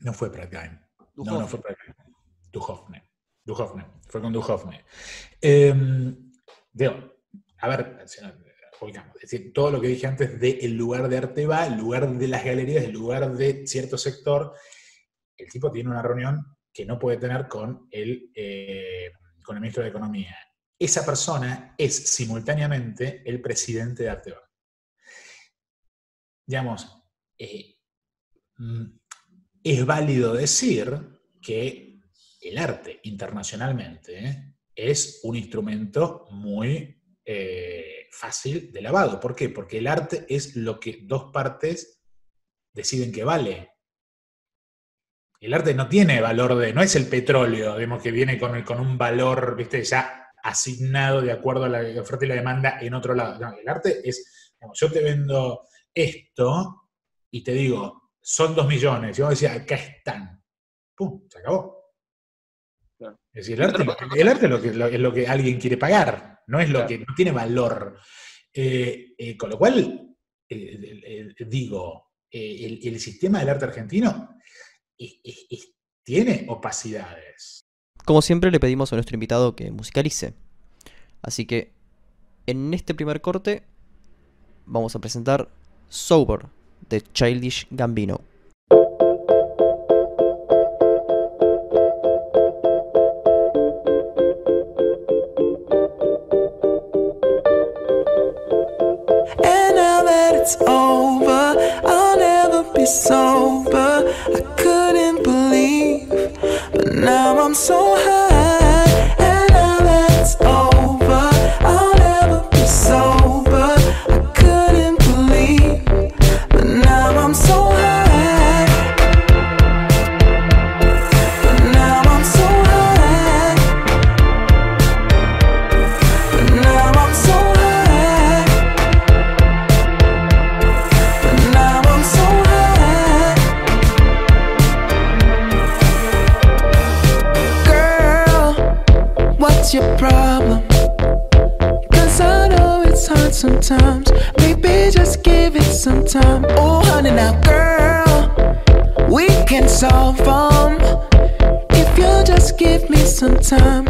Speaker 2: no fue Pratgain. No, no fue Pratgain. Duhovne. Duhovne. Fue con Duhovne. Eh, a ver, es decir, todo lo que dije antes del lugar de Arteba, el lugar de las galerías, el lugar de cierto sector, el tipo tiene una reunión que no puede tener con el, eh, con el ministro de Economía. Esa persona es simultáneamente el presidente de Arteba. Digamos, eh, mm, es válido decir que el arte internacionalmente es un instrumento muy eh, fácil de lavado. ¿Por qué? Porque el arte es lo que dos partes deciden que vale. El arte no tiene valor de, no es el petróleo, vemos que viene con, con un valor, viste, ya asignado de acuerdo a la oferta y la demanda en otro lado. No, el arte es, digamos, yo te vendo esto y te digo, son dos millones. Y vos decías, acá están. ¡Pum! Se acabó. Es decir, el arte, el arte es, lo que, alguien quiere pagar, no es lo que no tiene valor. Eh, eh, con lo cual, digo, eh, el, sistema del arte argentino tiene opacidades.
Speaker 4: Como siempre, le pedimos a nuestro invitado que musicalice. Así que, en este primer corte, vamos a presentar Sober de Childish Gambino. And now that it's over, I'll never be sober. I couldn't believe, but now I'm so high. solve them um, if you just give me some time.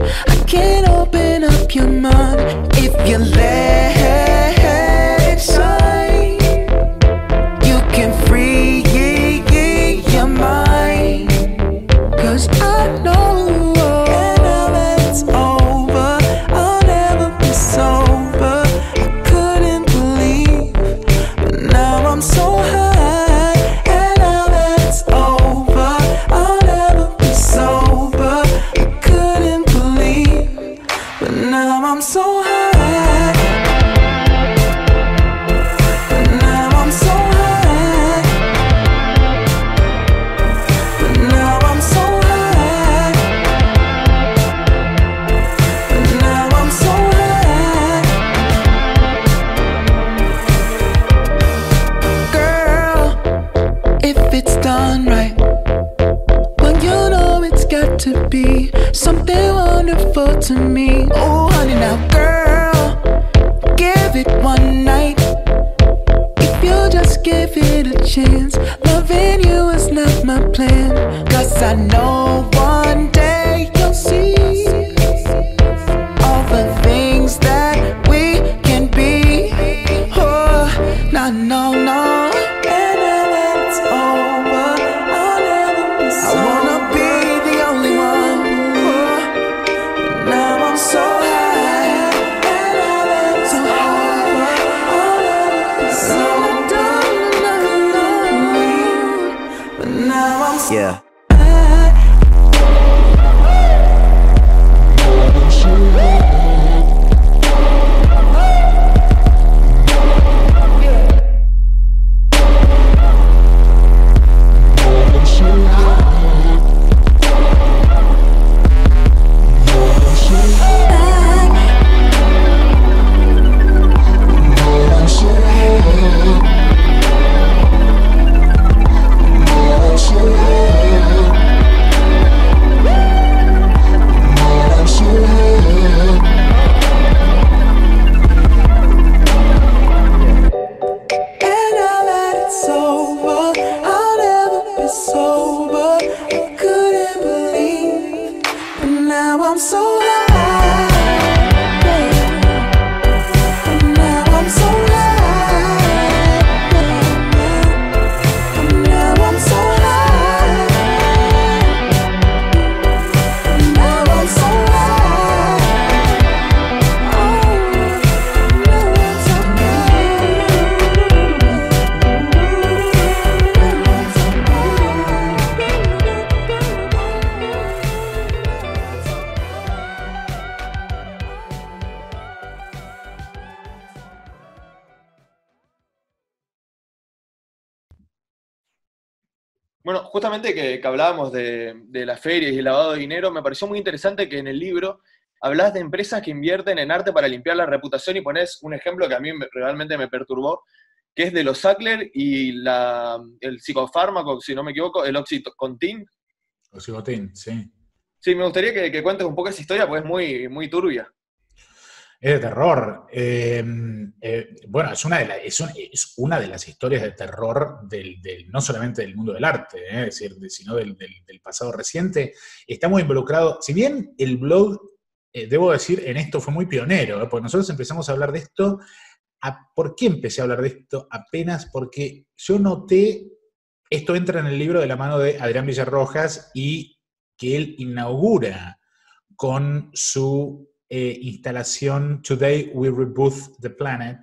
Speaker 3: Justamente que, hablábamos de, de, las ferias y el lavado de dinero, me pareció muy interesante que en el libro hablas de empresas que invierten en arte para limpiar la reputación y pones un ejemplo que a mí realmente me perturbó, que es de los Sackler y la, el psicofármaco, si no me equivoco, el Oxycontin.
Speaker 2: Oxycontin, sí.
Speaker 3: Sí, me gustaría que, cuentes un poco esa historia, pues es muy, muy turbia.
Speaker 2: Es de terror. Eh, eh, bueno, es una, de de las historias de terror del, no solamente del mundo del arte, eh, decir, sino del, del, pasado reciente. Está muy involucrado, si bien el blog, debo decir, en esto fue muy pionero, porque nosotros empezamos a hablar de esto, ¿por qué empecé a hablar de esto? Apenas porque yo noté, esto entra en el libro de la mano de Adrián Villarrojas y que él inaugura con su eh, instalación Today We Reboot the Planet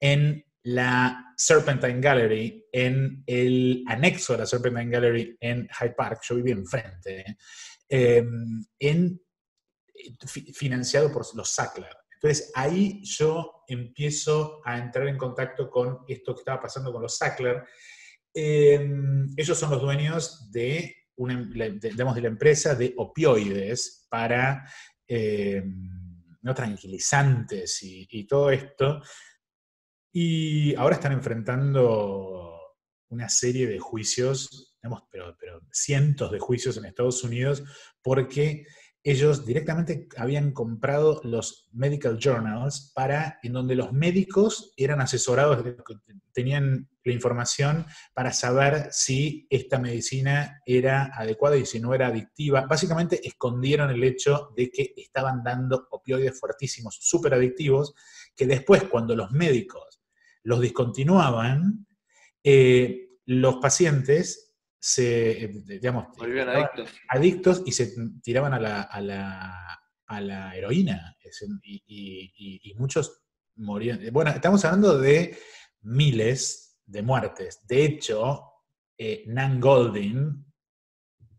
Speaker 2: en la Serpentine Gallery, en el anexo de la Serpentine Gallery en Hyde Park, yo viví enfrente, eh, en, financiado por los Sackler. Entonces ahí yo empiezo a entrar en contacto con esto que estaba pasando con los Sackler. Eh, ellos son los dueños de digamos, de la empresa de opioides para eh, no tranquilizantes y, todo esto. Y ahora están enfrentando una serie de juicios, digamos, pero, pero cientos de juicios en Estados Unidos, porque ellos directamente habían comprado los medical journals para, en donde los médicos eran asesorados, tenían la información para saber si esta medicina era adecuada y si no era adictiva. Básicamente escondieron el hecho de que estaban dando opioides fuertísimos, súper adictivos, que después cuando los médicos los discontinuaban, eh, los pacientes se, eh, digamos, adictos. y se tiraban a la, a la, a la heroína. Y, muchos morían. Bueno, estamos hablando de miles de muertes. De hecho, eh, Nan Goldin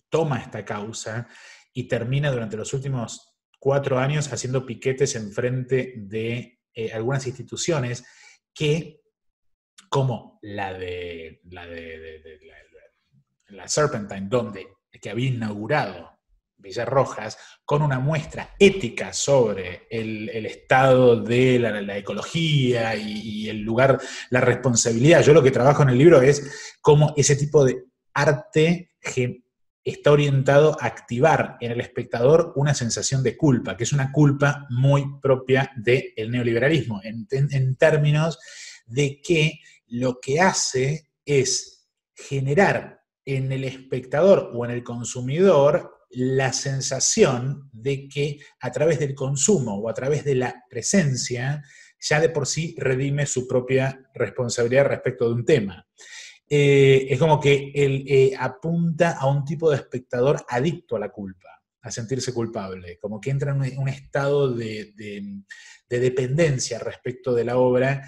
Speaker 2: toma esta causa y termina durante los últimos cuatro años haciendo piquetes en frente de eh, algunas instituciones que, como la de, la de, la Serpentine, donde, que había inaugurado Villarrojas, con una muestra ética sobre el, estado de la, ecología y, el lugar, la responsabilidad. Yo lo que trabajo en el libro es cómo ese tipo de arte está orientado a activar en el espectador una sensación de culpa, que es una culpa muy propia del neoliberalismo, en términos de que lo que hace es generar en el espectador o en el consumidor la sensación de que a través del consumo o a través de la presencia ya de por sí redime su propia responsabilidad respecto de un tema. Eh, es como que él eh, apunta a un tipo de espectador adicto a la culpa, a sentirse culpable, como que entra en un, estado de, de dependencia respecto de la obra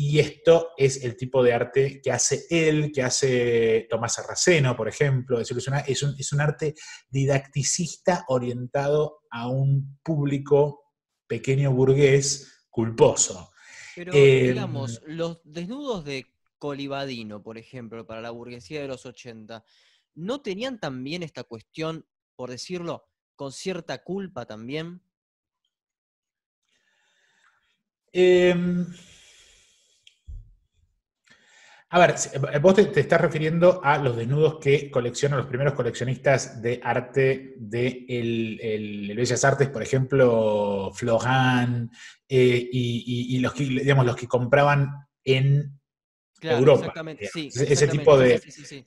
Speaker 2: y esto es el tipo de arte que hace él, que hace Tomás Arraceno, por ejemplo. Es, un, es un arte didacticista orientado a un público pequeño burgués culposo.
Speaker 1: Pero, em, digamos, los desnudos de Colibadino, por ejemplo, para la burguesía de los 80, ¿no tenían también esta cuestión, por decirlo, con cierta culpa también?
Speaker 2: Eh, a ver, eh, vos te, estás refiriendo a los desnudos que coleccionan los primeros coleccionistas de arte de el, Bellas Artes, por ejemplo, Florent, eh, y, los, que, digamos, los que compraban en Europa. Exactamente, sí, ese, tipo de,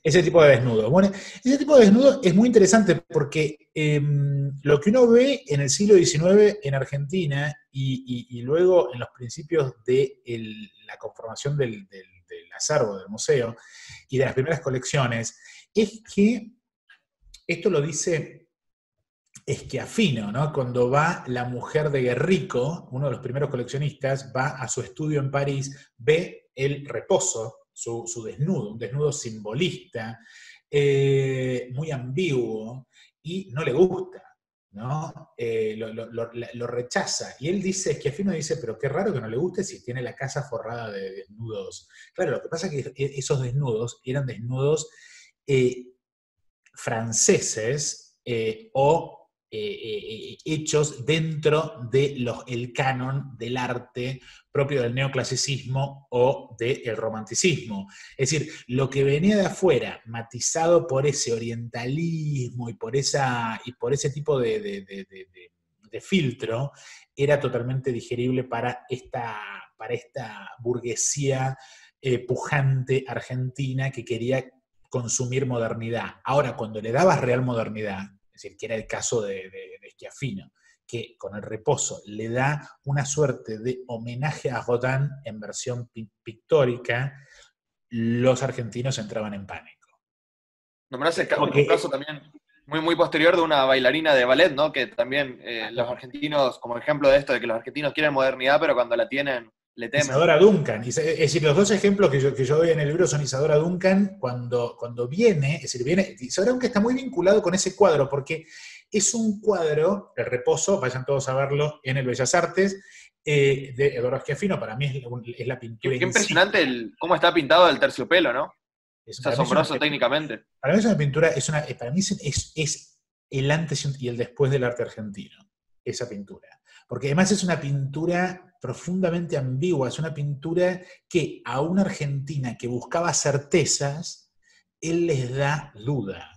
Speaker 2: ese tipo de desnudos. Bueno, ese tipo de desnudos es muy interesante porque em, lo que uno ve en el siglo XIX en Argentina y, luego en los principios de la conformación del del acervo del museo y de las primeras colecciones, es que esto lo dice Esquiafino, ¿no? Cuando va la mujer de Guerrico, uno de los primeros coleccionistas, va a su estudio en París, ve el reposo, su, desnudo, un desnudo simbolista, eh, muy ambiguo, y no le gusta. ¿No? Eh, lo, rechaza. Y él dice, Schiaffino dice, pero qué raro que no le guste si tiene la casa forrada de desnudos. Claro, lo que pasa es que e, esos desnudos eran desnudos eh, franceses o hechos dentro del canon del arte propio del neoclasicismo o del romanticismo. Es decir, lo que venía de afuera, matizado por ese orientalismo y por, esa, y por ese tipo de, filtro, era totalmente digerible para esta, para esta burguesía eh, pujante argentina que quería consumir modernidad. Ahora, cuando le dabas real modernidad, decir, que era el caso de, de, Schiaffino, que con el reposo le da una suerte de homenaje a Rodin en versión pictórica, los argentinos entraban en pánico.
Speaker 3: Nombrás el caso también muy, muy posterior de una bailarina de ballet, ¿no? Que también eh, los argentinos, como ejemplo de esto, de que los argentinos quieren modernidad, pero cuando la tienen le temen.
Speaker 2: Isadora Duncan. Es decir, los dos ejemplos que yo, que yo doy en el libro son Isadora Duncan cuando, cuando viene, es decir, viene, Isadora Duncan está muy vinculado con ese cuadro, porque es un cuadro, El Reposo, vayan todos a verlo en el Bellas Artes, eh, de Eduardo Schiaffino, para mí es, la pintura.
Speaker 3: Qué, impresionante el, cómo está pintado el terciopelo, ¿no? Es, asombroso técnicamente.
Speaker 2: Para mí es una pintura, es una, para mí es, es el antes y el después del arte argentino, esa pintura. Porque además es una pintura profundamente ambigua, es una pintura que a una Argentina que buscaba certezas, él les da duda.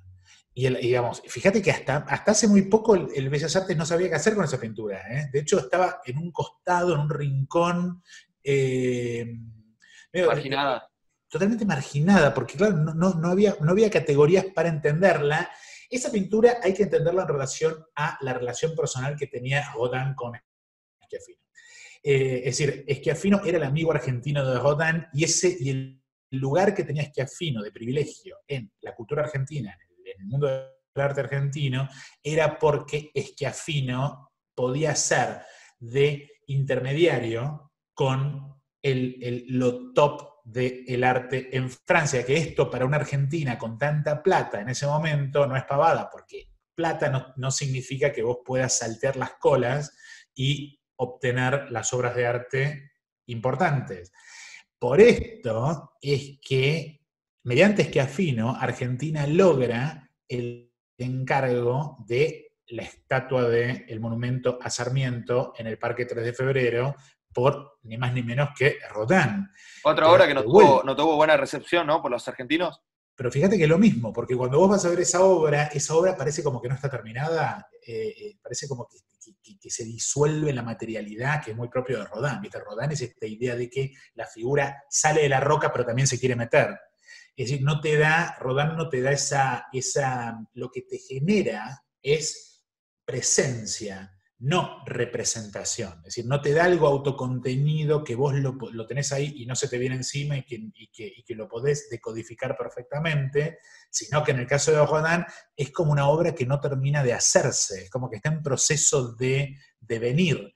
Speaker 2: Y, digamos, fíjate que hasta, hasta hace muy poco el, Bellas Artes no sabía qué hacer con esa pintura. ¿eh? De hecho, estaba en un costado, en un rincón.
Speaker 3: Eh, marginada.
Speaker 2: Totalmente marginada, porque claro, no, había, no había categorías para entenderla. Esa pintura hay que entenderla en relación a la relación personal que tenía Rodin con Schiaffino. Eh, es decir, Schiaffino era el amigo argentino de Rodin y, ese, y el lugar que tenía Schiaffino de privilegio en la cultura argentina, en el mundo del arte argentino, era porque Schiaffino podía ser de intermediario con el, lo top del arte en Francia, que esto para una Argentina con tanta plata en ese momento no es pavada, porque plata no, no significa que vos puedas saltear las colas y obtener las obras de arte importantes. Por esto es que, mediante Schiaffino, Argentina logra el encargo de la estatua del monumento a Sarmiento en el Parque 3 de Febrero por ni más ni menos que Rodin.
Speaker 3: Otra obra que no tuvo, no tuvo, buena recepción, ¿no? Por los argentinos.
Speaker 2: Pero fíjate que es lo mismo, porque cuando vos vas a ver esa obra, esa obra parece como que no está terminada, eh, eh, parece como que, se disuelve la materialidad, que es muy propio de Rodin. ¿viste? Rodin es esta idea de que la figura sale de la roca, pero también se quiere meter. Es decir, no te da, Rodán no te da esa, esa, lo que te genera es presencia, no representación. Es decir, no te da algo autocontenido que vos lo, tenés ahí y no se te viene encima y que, lo podés decodificar perfectamente, sino que en el caso de Rodán es como una obra que no termina de hacerse, es como que está en proceso de, de venir.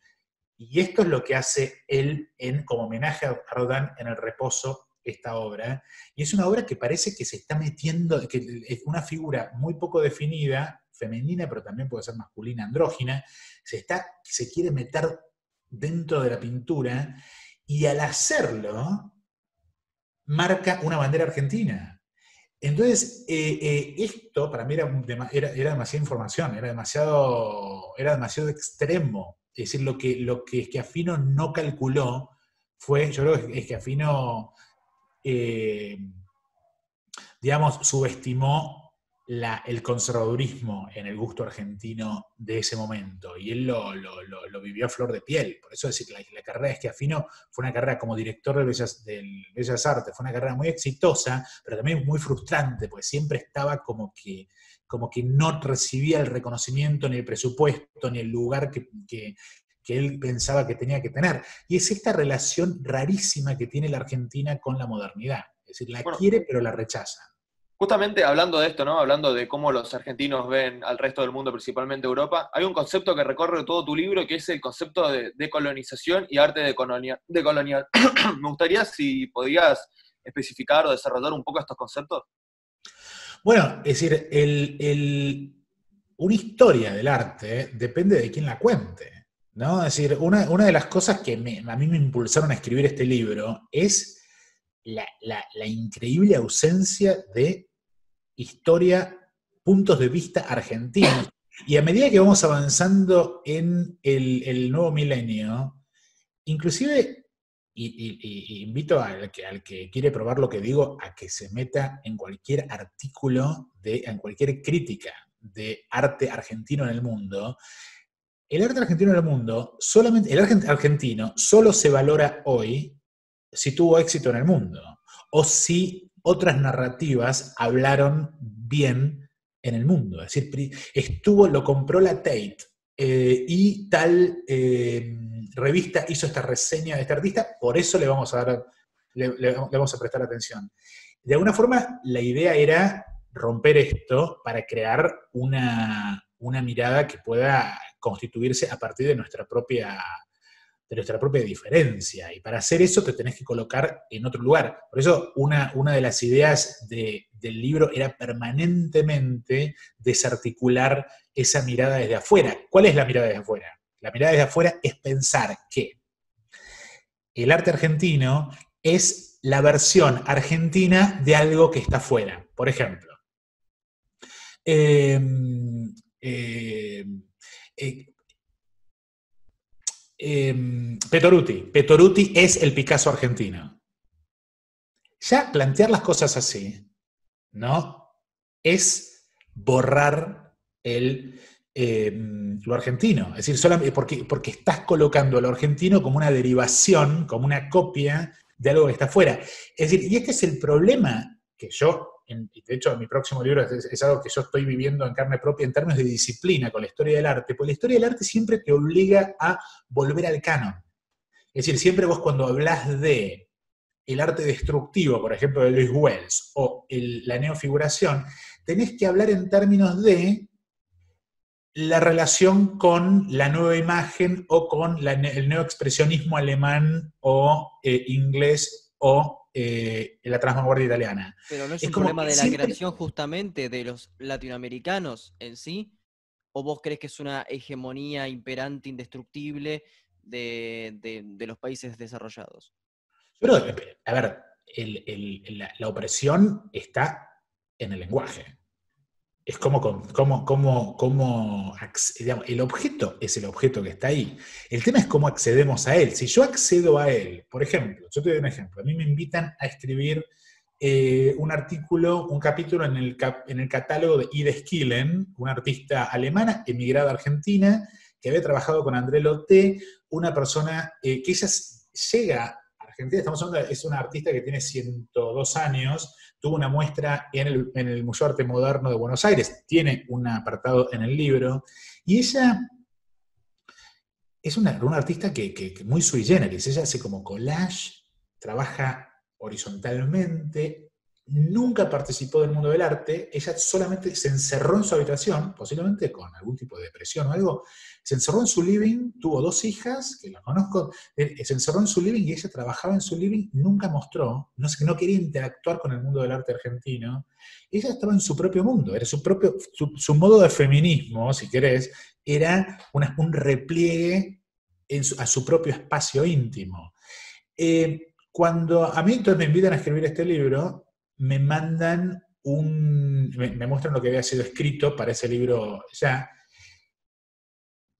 Speaker 2: Y esto es lo que hace él en, como homenaje a Rodán en el reposo esta obra, y es una obra que parece que se está metiendo, que es una figura muy poco definida, femenina, pero también puede ser masculina, andrógina, se, está, se quiere meter dentro de la pintura, y al hacerlo, marca una bandera argentina. Entonces, eh, eh, esto para mí era, era, demasiada información, era demasiado, era demasiado extremo. Es decir, lo que, lo que Esquiafino no calculó fue, yo creo que Esquiafino eh, digamos, subestimó el conservadurismo en el gusto argentino de ese momento, y él lo, vivió a flor de piel. Por eso decir, la, la carrera de Esquiafino fue una carrera como director de Bellas, del Bellas Artes, fue una carrera muy exitosa, pero también muy frustrante, porque siempre estaba como que, como que no recibía el reconocimiento, ni el presupuesto, ni el lugar que, que él pensaba que tenía que tener. Y es esta relación rarísima que tiene la Argentina con la modernidad. Es decir, la quiere pero la rechaza.
Speaker 3: Justamente hablando de esto, ¿no? Hablando de cómo los argentinos ven al resto del mundo, principalmente Europa, hay un concepto que recorre todo tu libro que es el concepto de decolonización y arte de, colonia, de colonial. Me gustaría si podías especificar o desarrollar un poco estos conceptos.
Speaker 2: Bueno, es decir, el, una historia del arte depende de quién la cuente. ¿no? Es decir, una, de las cosas que a mí me impulsaron a escribir este libro es la, increíble ausencia de historia puntos de vista argentinos. Y a medida que vamos avanzando en el, nuevo milenio, inclusive, y, invito al que, al que quiere probar lo que digo a que se meta en cualquier artículo, de, en cualquier crítica de arte argentino en el mundo, el arte argentino en el mundo, solamente, el arte argentino solo se valora hoy si tuvo éxito en el mundo o si otras narrativas hablaron bien en el mundo. Es decir, estuvo, lo compró la Tate eh, y tal eh, revista hizo esta reseña de este artista, por eso le vamos a dar, le, vamos a prestar atención. De alguna forma, la idea era romper esto para crear una, una mirada que pueda constituirse a partir de nuestra propia de nuestra propia diferencia. Y para hacer eso te tenés que colocar en otro lugar. Por eso una, una de las ideas del libro era permanentemente desarticular esa mirada desde afuera. ¿Cuál es la mirada desde afuera? La mirada desde afuera es pensar que el arte argentino es la versión argentina de algo que está afuera. Por ejemplo, eh, eh, eh, em, Petoruti. Petoruti es el Picasso argentino. Ya plantear las cosas así, ¿no? Es borrar el, em, lo argentino. Es decir, solamente porque, porque estás colocando lo argentino como una derivación, como una copia de algo que está afuera. Es decir, y este es el problema que yo de hecho mi próximo libro es, algo que yo estoy viviendo en carne propia en términos de disciplina con la historia del arte, porque la historia del arte siempre te obliga a volver al canon. Es decir, siempre vos cuando hablas de el arte destructivo, por ejemplo, de Luis Wells, o la neofiguración, tenés que hablar en términos de la relación con la nueva imagen o con el neoexpresionismo alemán o eh, inglés o eh, la transvanguardia italiana.
Speaker 1: Pero no es, un problema de la creación justamente de los latinoamericanos en sí, o vos crees que es una hegemonía imperante, indestructible de, los países desarrollados?
Speaker 2: Pero, a ver, la opresión está en el lenguaje es como, como, como, como el objeto es el objeto que está ahí. El tema es cómo accedemos a él. Si yo accedo a él, por ejemplo, yo te doy un ejemplo, a mí me invitan a escribir eh, un artículo, un capítulo en el, en el catálogo de Ida Skillen, una artista alemana emigrada a Argentina, que había trabajado con André Lotte, una persona eh, que ella llega a Argentina, estamos hablando, es una artista que tiene 102 años, tuvo una muestra en el, Museo de Arte Moderno de Buenos Aires, tiene un apartado en el libro, y ella es una, artista que, que, muy sui generis, ella hace como collage, trabaja horizontalmente, nunca participó del mundo del arte, ella solamente se encerró en su habitación, posiblemente con algún tipo de depresión o algo, se encerró en su living, tuvo dos hijas, que la conozco, eh, se encerró en su living y ella trabajaba en su living, nunca mostró, no, no quería interactuar con el mundo del arte argentino, ella estaba en su propio mundo, era su propio, su, modo de feminismo, si querés, era un repliegue a su propio espacio íntimo. Eh, cuando a mí entonces me invitan a escribir este libro, me mandan un, me, muestran lo que había sido escrito para ese libro ya.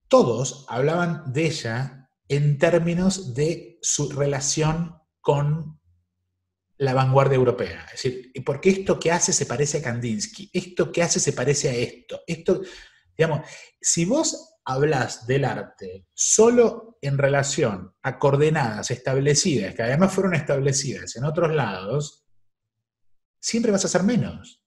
Speaker 2: Todos hablaban de ella en términos de su relación con la vanguardia europea. Es decir, porque esto que hace se parece a Kandinsky, esto que hace se parece a esto, esto, digamos, si vos hablas del arte solo en relación a coordenadas establecidas, que además fueron establecidas en otros lados, siempre vas a ser menos.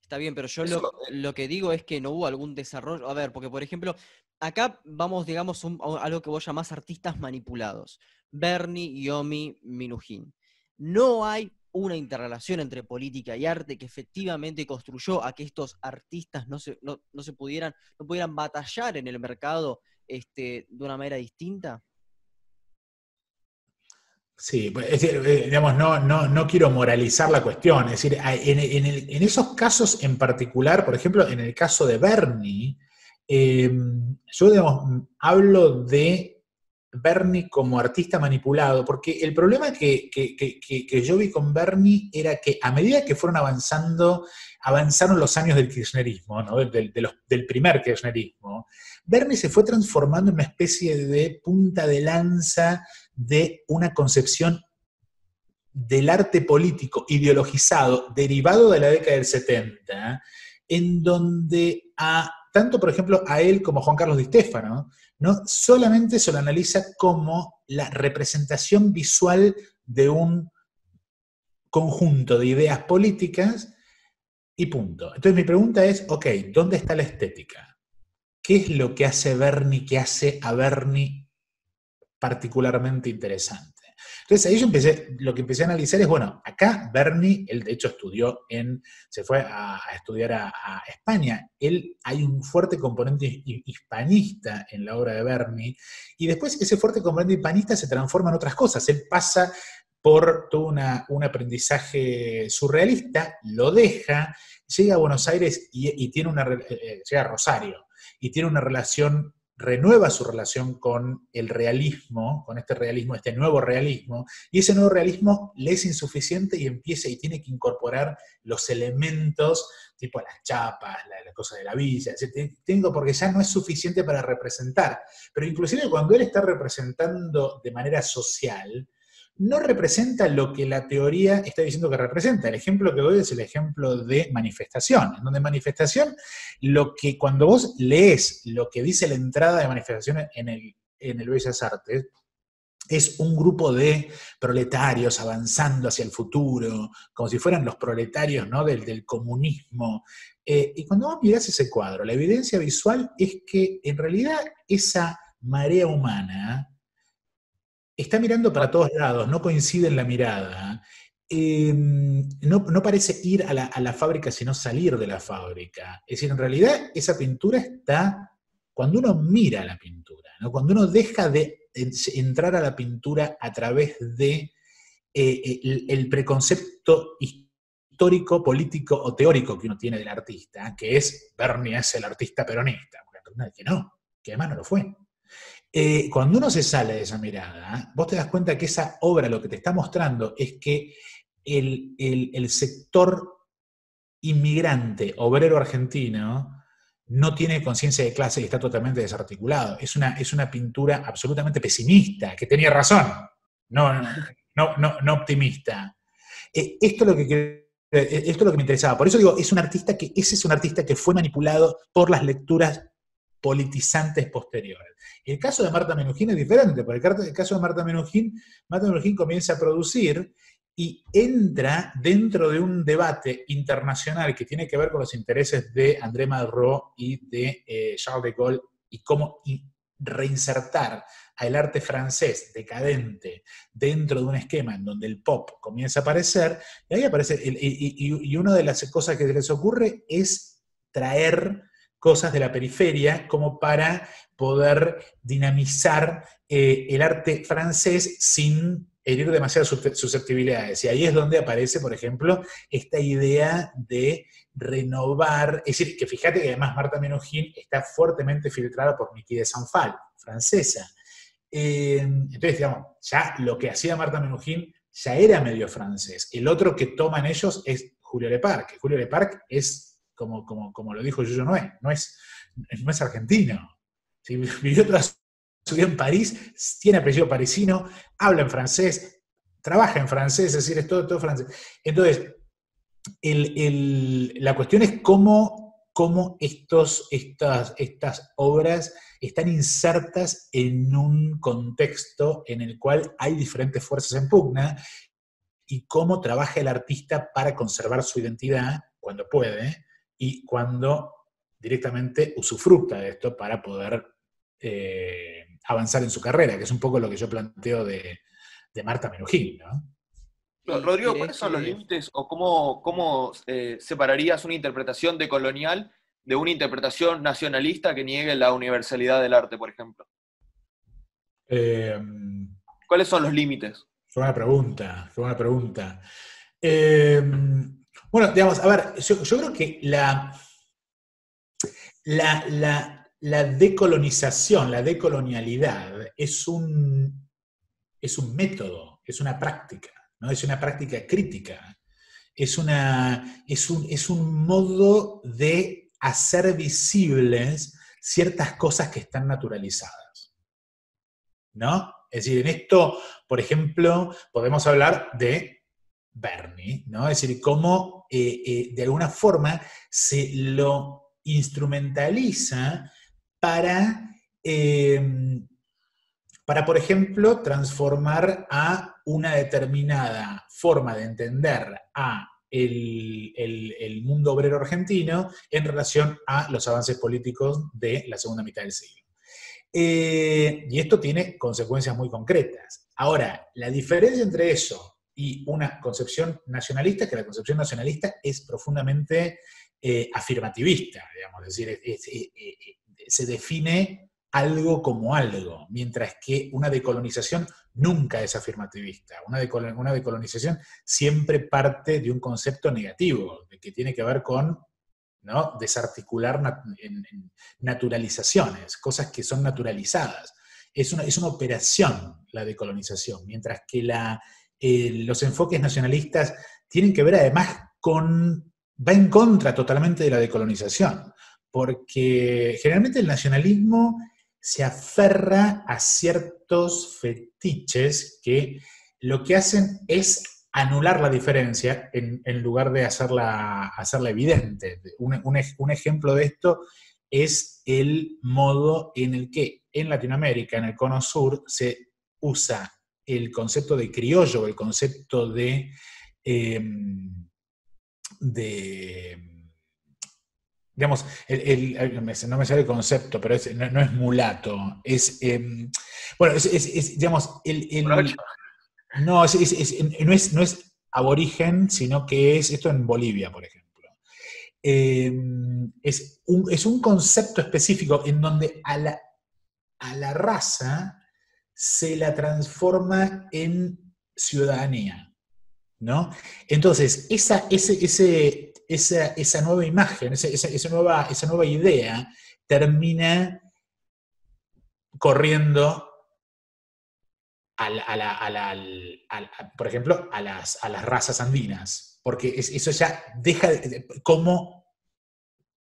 Speaker 1: Está bien, pero yo lo, que digo es que no hubo algún desarrollo. A ver, porque por ejemplo, acá vamos, digamos, a algo que vos llamás artistas manipulados. Bernie, Yomi, Minujín. No hay una interrelación entre política y arte que efectivamente construyó a que estos artistas no se, no, se pudieran, no pudieran batallar en el mercado este, de una manera distinta.
Speaker 2: Sí, pues, eh, digamos, no, no, quiero moralizar la cuestión. Es decir, en, esos casos en particular, por ejemplo, en el caso de Bernie, eh, yo digamos, hablo de Bernie como artista manipulado, porque el problema que, yo vi con Bernie era que a medida que fueron avanzando, avanzaron los años del kirchnerismo, del primer kirchnerismo, Bernie se fue transformando en una especie de punta de lanza de una concepción del arte político ideologizado derivado de la década del 70, en donde a, tanto por ejemplo a él como a Juan Carlos Di Stefano, ¿no? solamente se lo analiza como la representación visual de un conjunto de ideas políticas y punto. Entonces mi pregunta es, ok, ¿dónde está la estética? ¿Qué es lo que hace Bernie, que hace a Bernie particularmente interesante? Entonces ahí lo que empecé a analizar es, bueno, acá Bernie, él de hecho estudió en, se fue a, estudiar a, España, él hay un fuerte componente hispanista en la obra de Bernie, y después ese fuerte componente hispanista se transforma en otras cosas, él pasa por todo un aprendizaje surrealista, lo deja, llega a Buenos Aires y, tiene una, eh, eh, llega a Rosario, y tiene una relación renueva su relación con el realismo, con este realismo, este nuevo realismo, y ese nuevo realismo le es insuficiente y empieza y tiene que incorporar los elementos tipo las chapas, la, cosa de la villa, tengo porque ya no es suficiente para representar, pero inclusive cuando él está representando de manera social, no representa lo que la teoría está diciendo que representa. El ejemplo que doy es el ejemplo de manifestación, en donde manifestación, lo que cuando vos lees lo que dice la entrada de manifestación en el, en el Bellas Artes, es un grupo de proletarios avanzando hacia el futuro, como si fueran los proletarios ¿no? del, comunismo. Eh, y cuando vos mirás ese cuadro, la evidencia visual es que en realidad esa marea humana, está mirando para todos lados, no coincide en la mirada. Em, no, parece ir a la, fábrica, sino salir de la fábrica. Es decir, en realidad esa pintura está cuando uno mira la pintura, cuando uno deja de entrar a la pintura a través de eh, el, preconcepto histórico, político o teórico que uno tiene del artista, que es Bernie es el artista peronista, que no, que además no lo fue. Eh, cuando uno se sale de esa mirada, vos te das cuenta que esa obra lo que te está mostrando es que el, sector inmigrante, obrero argentino, no tiene conciencia de clase y está totalmente desarticulado. Es una, es una pintura absolutamente pesimista, que tenía razón, no, no, no, optimista. Eh, esto, es lo que, eh, esto es lo que me interesaba. Por eso digo, es un artista que, ese es un artista que fue manipulado por las lecturas politizantes posteriores. El caso de Marta Menujín es diferente, porque el caso de Marta Menujín, Marta Menujín comienza a producir y entra dentro de un debate internacional que tiene que ver con los intereses de André Malraux y de eh, Charles de Gaulle y cómo reinsertar al arte francés decadente dentro de un esquema en donde el pop comienza a aparecer, y ahí aparece, y una de las cosas que les ocurre es traer cosas de la periferia como para poder dinamizar eh, el arte francés sin herir demasiadas susceptibilidades. Y ahí es donde aparece, por ejemplo, esta idea de renovar, es decir, que fíjate que además Marta Menuhin está fuertemente filtrada por Niki de Sanfal, francesa. Eh, entonces, digamos, ya lo que hacía Marta Menuhin ya era medio francés. El otro que toman ellos es Julio Leparc. Julio Leparc es, como, como, como lo dijo Yuyo Noé, no es, no es argentino, vivió toda su en París, tiene apellido parisino, habla en francés, trabaja en francés, es decir, es todo, todo francés. Entonces, la cuestión es cómo, cómo estos, estas, estas obras están insertas en un contexto en el cual hay diferentes fuerzas en pugna y cómo trabaja el artista para conservar su identidad cuando puede y cuando directamente usufructa de esto para poder eh, avanzar en su carrera, que es un poco lo que yo planteo de, Marta Menujín,
Speaker 3: ¿no? Rodrigo, ¿cuáles son los límites o cómo, cómo eh, separarías una interpretación decolonial de una interpretación nacionalista que niegue la universalidad del arte, por ejemplo? Eh, ¿Cuáles son los límites?
Speaker 2: Fue una pregunta, fue una pregunta. Bueno, digamos, a ver, yo, creo que la, la, la decolonización, la decolonialidad, es un, es un método, es una práctica, ¿no? es una práctica crítica, es, una, es, un, es un modo de hacer visibles ciertas cosas que están naturalizadas. ¿No? Es decir, en esto, por ejemplo, podemos hablar de Bernie, ¿no? Es decir, cómo eh, eh, de alguna forma se lo instrumentaliza para, em, para, por ejemplo, transformar a una determinada forma de entender a el, mundo obrero argentino en relación a los avances políticos de la segunda mitad del siglo. Eh, y esto tiene consecuencias muy concretas. Ahora, la diferencia entre eso y una concepción nacionalista que la concepción nacionalista es profundamente eh, afirmativista, digamos, es decir, se define algo como algo, mientras que una decolonización nunca es afirmativista. Una, decolonización siempre parte de un concepto negativo, que tiene que ver con ¿no? desarticular naturalizaciones, cosas que son naturalizadas. Es una, es una operación la decolonización, mientras que la, eh, los enfoques nacionalistas tienen que ver además con, va en contra totalmente de la decolonización, porque generalmente el nacionalismo se aferra a ciertos fetiches que lo que hacen es anular la diferencia en, lugar de hacerla, hacerla evidente. Un, ejemplo de esto es el modo en el que en Latinoamérica, en el cono sur, se usa el concepto de criollo, el concepto de, em, de digamos, no me sale el concepto, pero no, es mulato, es, em, bueno, es, digamos, el, no, es, no, es, aborigen, sino que es esto en Bolivia, por ejemplo. Em, es, un, es un concepto específico en donde a la, a la raza se la transforma en ciudadanía, ¿no? Entonces, esa, ese, esa, nueva imagen, esa, nueva, esa nueva idea termina corriendo por ejemplo, a las, a las, razas andinas, porque eso ya deja como,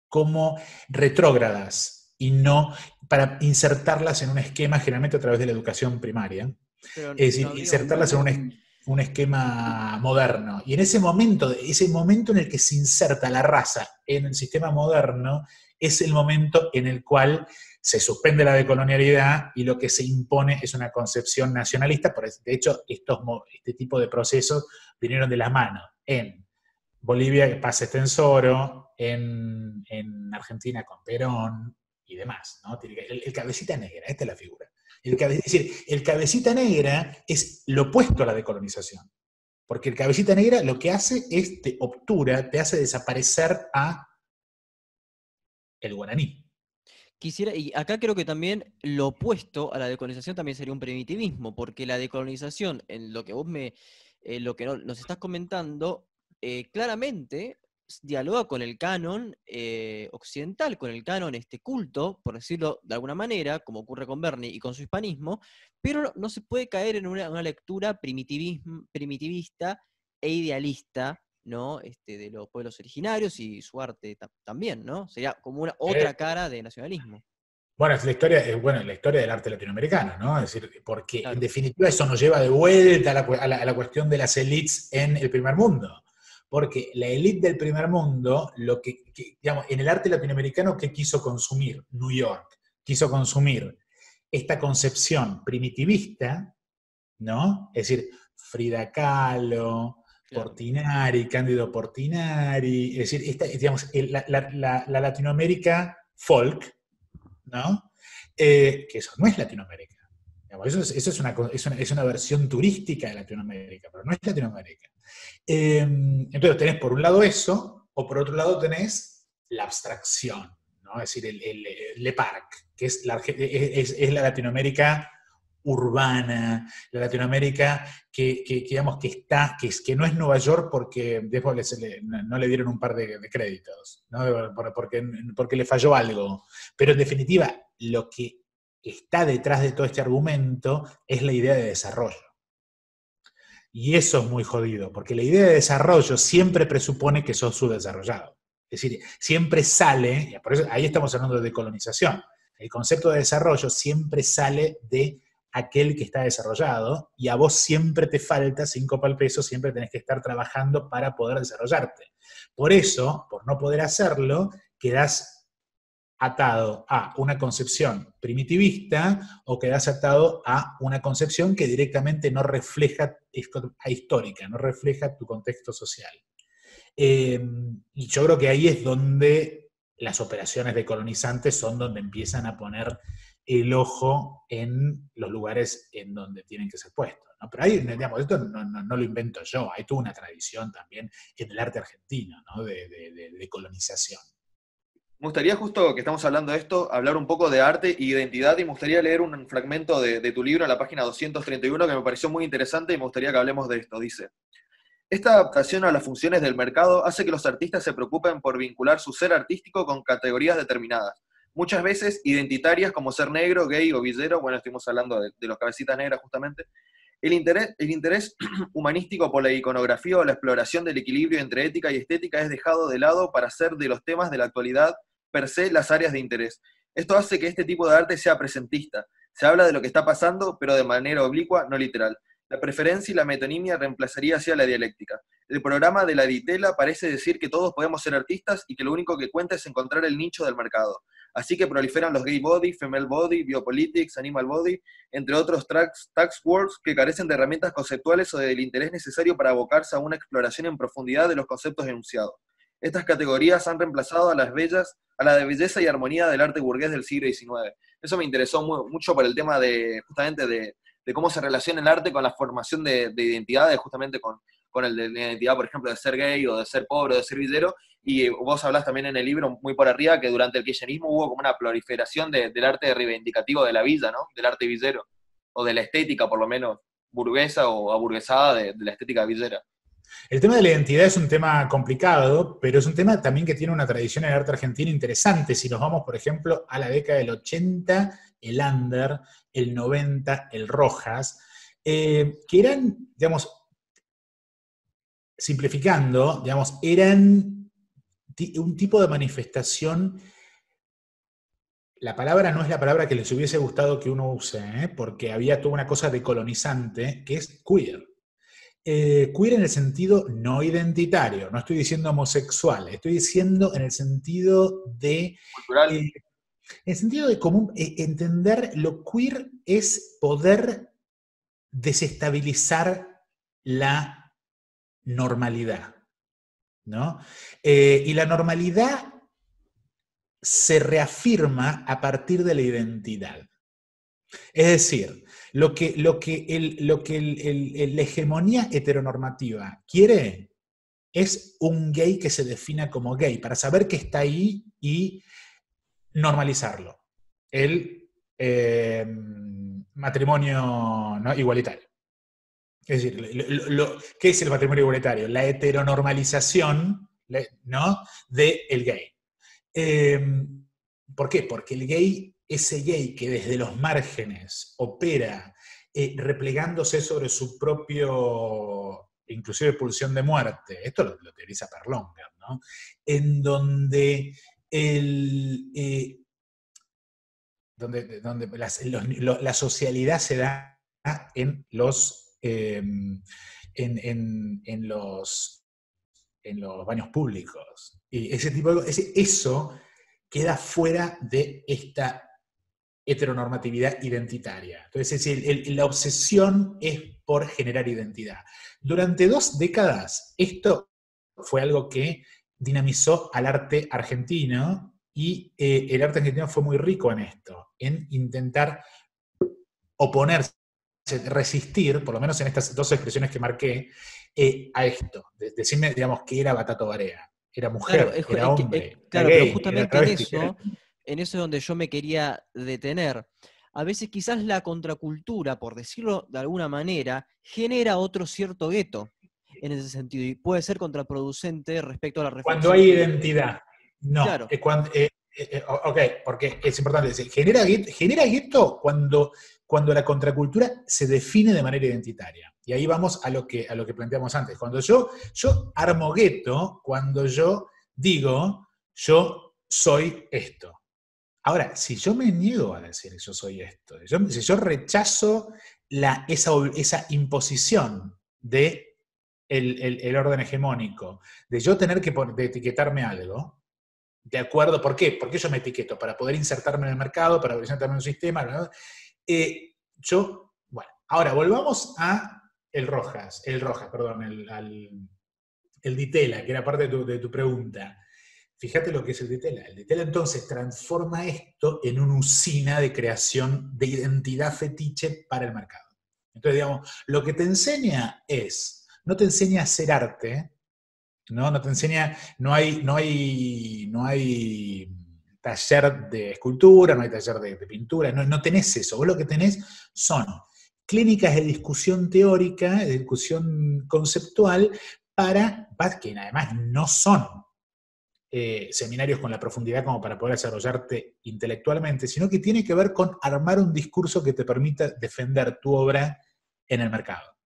Speaker 2: como retrógradas y no para insertarlas en un esquema generalmente a través de la educación primaria. es decir, insertarlas en un, un esquema moderno. Y en ese momento, ese momento en el que se inserta la raza en el sistema moderno, es el momento en el cual se suspende la decolonialidad y lo que se impone es una concepción nacionalista. De hecho, estos, este tipo de procesos vinieron de la mano en Bolivia, Paz Estensoro, en, en Argentina con Perón y demás. el cabecita negra, esta es la figura. El es decir, el cabecita negra es lo opuesto a la decolonización. Porque el cabecita negra lo que hace es te obtura, te hace desaparecer a el guaraní.
Speaker 1: Quisiera, y acá creo que también lo opuesto a la decolonización también sería un primitivismo, porque la decolonización, en lo que vos me, lo que nos estás comentando, eh, claramente dialoga con el canon eh, occidental, con el canon este culto, por decirlo de alguna manera, como ocurre con Bernie y con su hispanismo, pero no, se puede caer en una, lectura primitivista e idealista, ¿no? Este, de los pueblos originarios y su arte también, ¿no? Sería como una otra eh, cara de nacionalismo.
Speaker 2: Bueno, es la historia, es, bueno, la historia del arte latinoamericano, ¿no? Es decir, porque en definitiva eso nos lleva de vuelta a la, cuestión de las élites en el primer mundo porque la élite del primer mundo, lo que, digamos, en el arte latinoamericano, ¿qué quiso consumir? New York quiso consumir esta concepción primitivista, ¿no? Es decir, Frida Kahlo, Portinari, Cándido Portinari, es decir, digamos, la, Latinoamérica folk, ¿no? Eh, que eso no es Latinoamérica. Eso, es, una, es, una, versión turística de Latinoamérica, pero no es Latinoamérica. Em, entonces tenés por un lado eso, o por otro lado tenés la abstracción, ¿no? es decir, el, Le Parc, que es la, es, la Latinoamérica urbana, la Latinoamérica que, digamos que está, que, que no es Nueva York porque después no le dieron un par de, créditos, ¿no? porque, porque le falló algo. Pero en definitiva, lo que está detrás de todo este argumento es la idea de desarrollo. Y eso es muy jodido, porque la idea de desarrollo siempre presupone que sos subdesarrollado. Es decir, siempre sale, por eso ahí estamos hablando de decolonización, el concepto de desarrollo siempre sale de aquel que está desarrollado y a vos siempre te falta cinco para el peso, siempre tenés que estar trabajando para poder desarrollarte. Por eso, por no poder hacerlo, quedás atado a una concepción primitivista o quedas atado a una concepción que directamente no refleja, a histórica, no refleja tu contexto social. Em, y yo creo que ahí es donde las operaciones de colonizantes son donde empiezan a poner el ojo en los lugares en donde tienen que ser puestos. Pero ahí, digamos, esto no, lo invento yo, hay toda una tradición también en el arte argentino de colonización.
Speaker 3: Me gustaría, justo que estamos hablando de esto, hablar un poco de arte e identidad y me gustaría leer un fragmento de, tu libro en la página 231 que me pareció muy interesante y me gustaría que hablemos de esto. Dice, esta adaptación a las funciones del mercado hace que los artistas se preocupen por vincular su ser artístico con categorías determinadas, muchas veces identitarias como ser negro, gay o villero, bueno, estuvimos hablando de, los cabecitas negras justamente, el interés, el interés, humanístico por la iconografía o la exploración del equilibrio entre ética y estética es dejado de lado para ser de los temas de la actualidad per se las áreas de interés. Esto hace que este tipo de arte sea presentista. Se habla de lo que está pasando, pero de manera oblicua, no literal. La preferencia y la metonimia reemplazaría hacia la dialéctica. El programa de la Ditela parece decir que todos podemos ser artistas y que lo único que cuenta es encontrar el nicho del mercado. Así que proliferan los gay body, female body, biopolitics, animal body, entre otros tax, words que carecen de herramientas conceptuales o del interés necesario para abocarse a una exploración en profundidad de los conceptos enunciados. Estas categorías han reemplazado a las bellas a la de belleza y armonía del arte burgués del siglo XIX. Eso me interesó mucho por el tema de, justamente, de, cómo se relaciona el arte con la formación de, identidades, justamente con, el de la identidad, por ejemplo, de ser gay o de ser pobre o de ser villero. Y vos hablás también en el libro, muy por arriba, que durante el kirchnerismo hubo como una proliferación del arte reivindicativo de la villa, ¿no? Del arte villero, o de la estética, por lo menos, burguesa o aburguesada de, de la estética villera.
Speaker 2: El tema de la identidad es un tema complicado, pero es un tema también que tiene una tradición en el arte argentino interesante. Si nos vamos, por ejemplo, a la década del 80, el Under, el 90, el Rojas, eh, que eran, digamos, simplificando, digamos, eran un tipo de manifestación la palabra no es la palabra que les hubiese gustado que uno use, ¿eh? porque había toda una cosa decolonizante que es queer. Eh, queer en el sentido no identitario, no estoy diciendo homosexual, estoy diciendo en el sentido de...
Speaker 3: Cultural. Eh,
Speaker 2: en el sentido de común, eh, entender lo queer es poder desestabilizar la normalidad, ¿no? y la normalidad se reafirma a partir de la identidad. Es decir, lo que, lo que, el, lo que la hegemonía heteronormativa quiere es un gay que se defina como gay, para saber que está ahí y normalizarlo. El eh, matrimonio igualitario. Es decir, lo, ¿qué es el matrimonio igualitario? La heteronormalización ¿no? del el gay. Eh, ¿Por qué? Porque el gay ese gay que desde los márgenes opera eh, replegándose sobre su propio, inclusive pulsión de muerte, esto lo, lo teoriza Perlonger, ¿no? En donde, el, eh, donde, donde la socialidad se da en los, em, en, los, en los baños públicos. Y ese tipo de ese, eso queda fuera de esta heteronormatividad identitaria. Entonces, es la obsesión es por generar identidad. Durante dos décadas, esto fue algo que dinamizó al arte argentino y eh, el arte argentino fue muy rico en esto, en intentar oponerse, resistir, por lo menos en estas dos expresiones que marqué, eh, a esto. decirme, digamos, que era Batato Barea. Era mujer, era hombre.
Speaker 1: claro, pero justamente en eso en eso es donde yo me quería detener. A veces quizás la contracultura, por decirlo de alguna manera, genera otro cierto gueto en ese sentido y puede ser contraproducente respecto a la
Speaker 2: reflexión. Cuando hay identidad. No, claro. cuando, eh, Eh, eh, ok, porque es importante decir, genera, genera gueto cuando, cuando la contracultura se define de manera identitaria. Y ahí vamos a lo que, a lo que planteamos antes. Cuando yo, yo armo gueto, cuando yo digo, yo soy esto. Ahora, si yo me niego a decir yo soy esto, si yo rechazo esa, imposición de el, orden hegemónico, de yo tener que etiquetarme algo, ¿de acuerdo? ¿Por qué? Porque yo me etiqueto para poder insertarme en el mercado, para insertarme en un sistema. Eh, yo, bueno, ahora volvamos a el Rojas, el Rojas, perdón, el, el Ditela, que era parte de tu, de tu pregunta. Fíjate lo que es el Ditela. El Ditela entonces transforma esto en una usina de creación de identidad fetiche para el mercado. Entonces, digamos, lo que te enseña es, no te enseña a hacer arte, ¿no? No te enseña, no hay, no hay, no hay taller de escultura, no hay taller de, pintura, no, no, tenés eso. Vos lo que tenés son clínicas de discusión teórica, de discusión conceptual, para, que además no son eh, seminarios con la profundidad como para poder desarrollarte intelectualmente, sino que tiene que ver con armar un discurso que te permita defender tu obra en el mercado.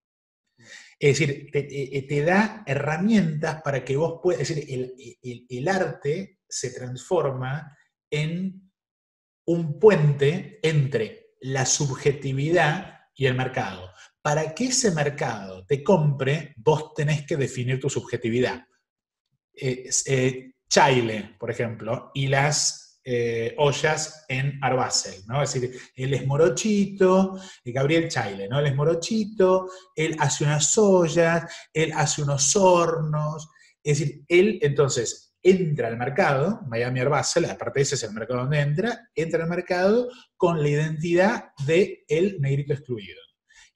Speaker 2: Es decir, te, eh, da herramientas para que vos puedas, es decir, el, arte se transforma en un puente entre la subjetividad y el mercado. Para que ese mercado te compre, vos tenés que definir tu subjetividad. Eh, Chaile, por ejemplo, y las eh, ollas en Arbacel, ¿no? Es decir, él es morochito, eh, Gabriel Chaile, ¿no? Él es morochito, él hace unas ollas, él hace unos hornos, es decir, él entonces entra al mercado, Miami Arbacel, aparte ese es el mercado donde entra, entra al mercado con la identidad de el negrito excluido.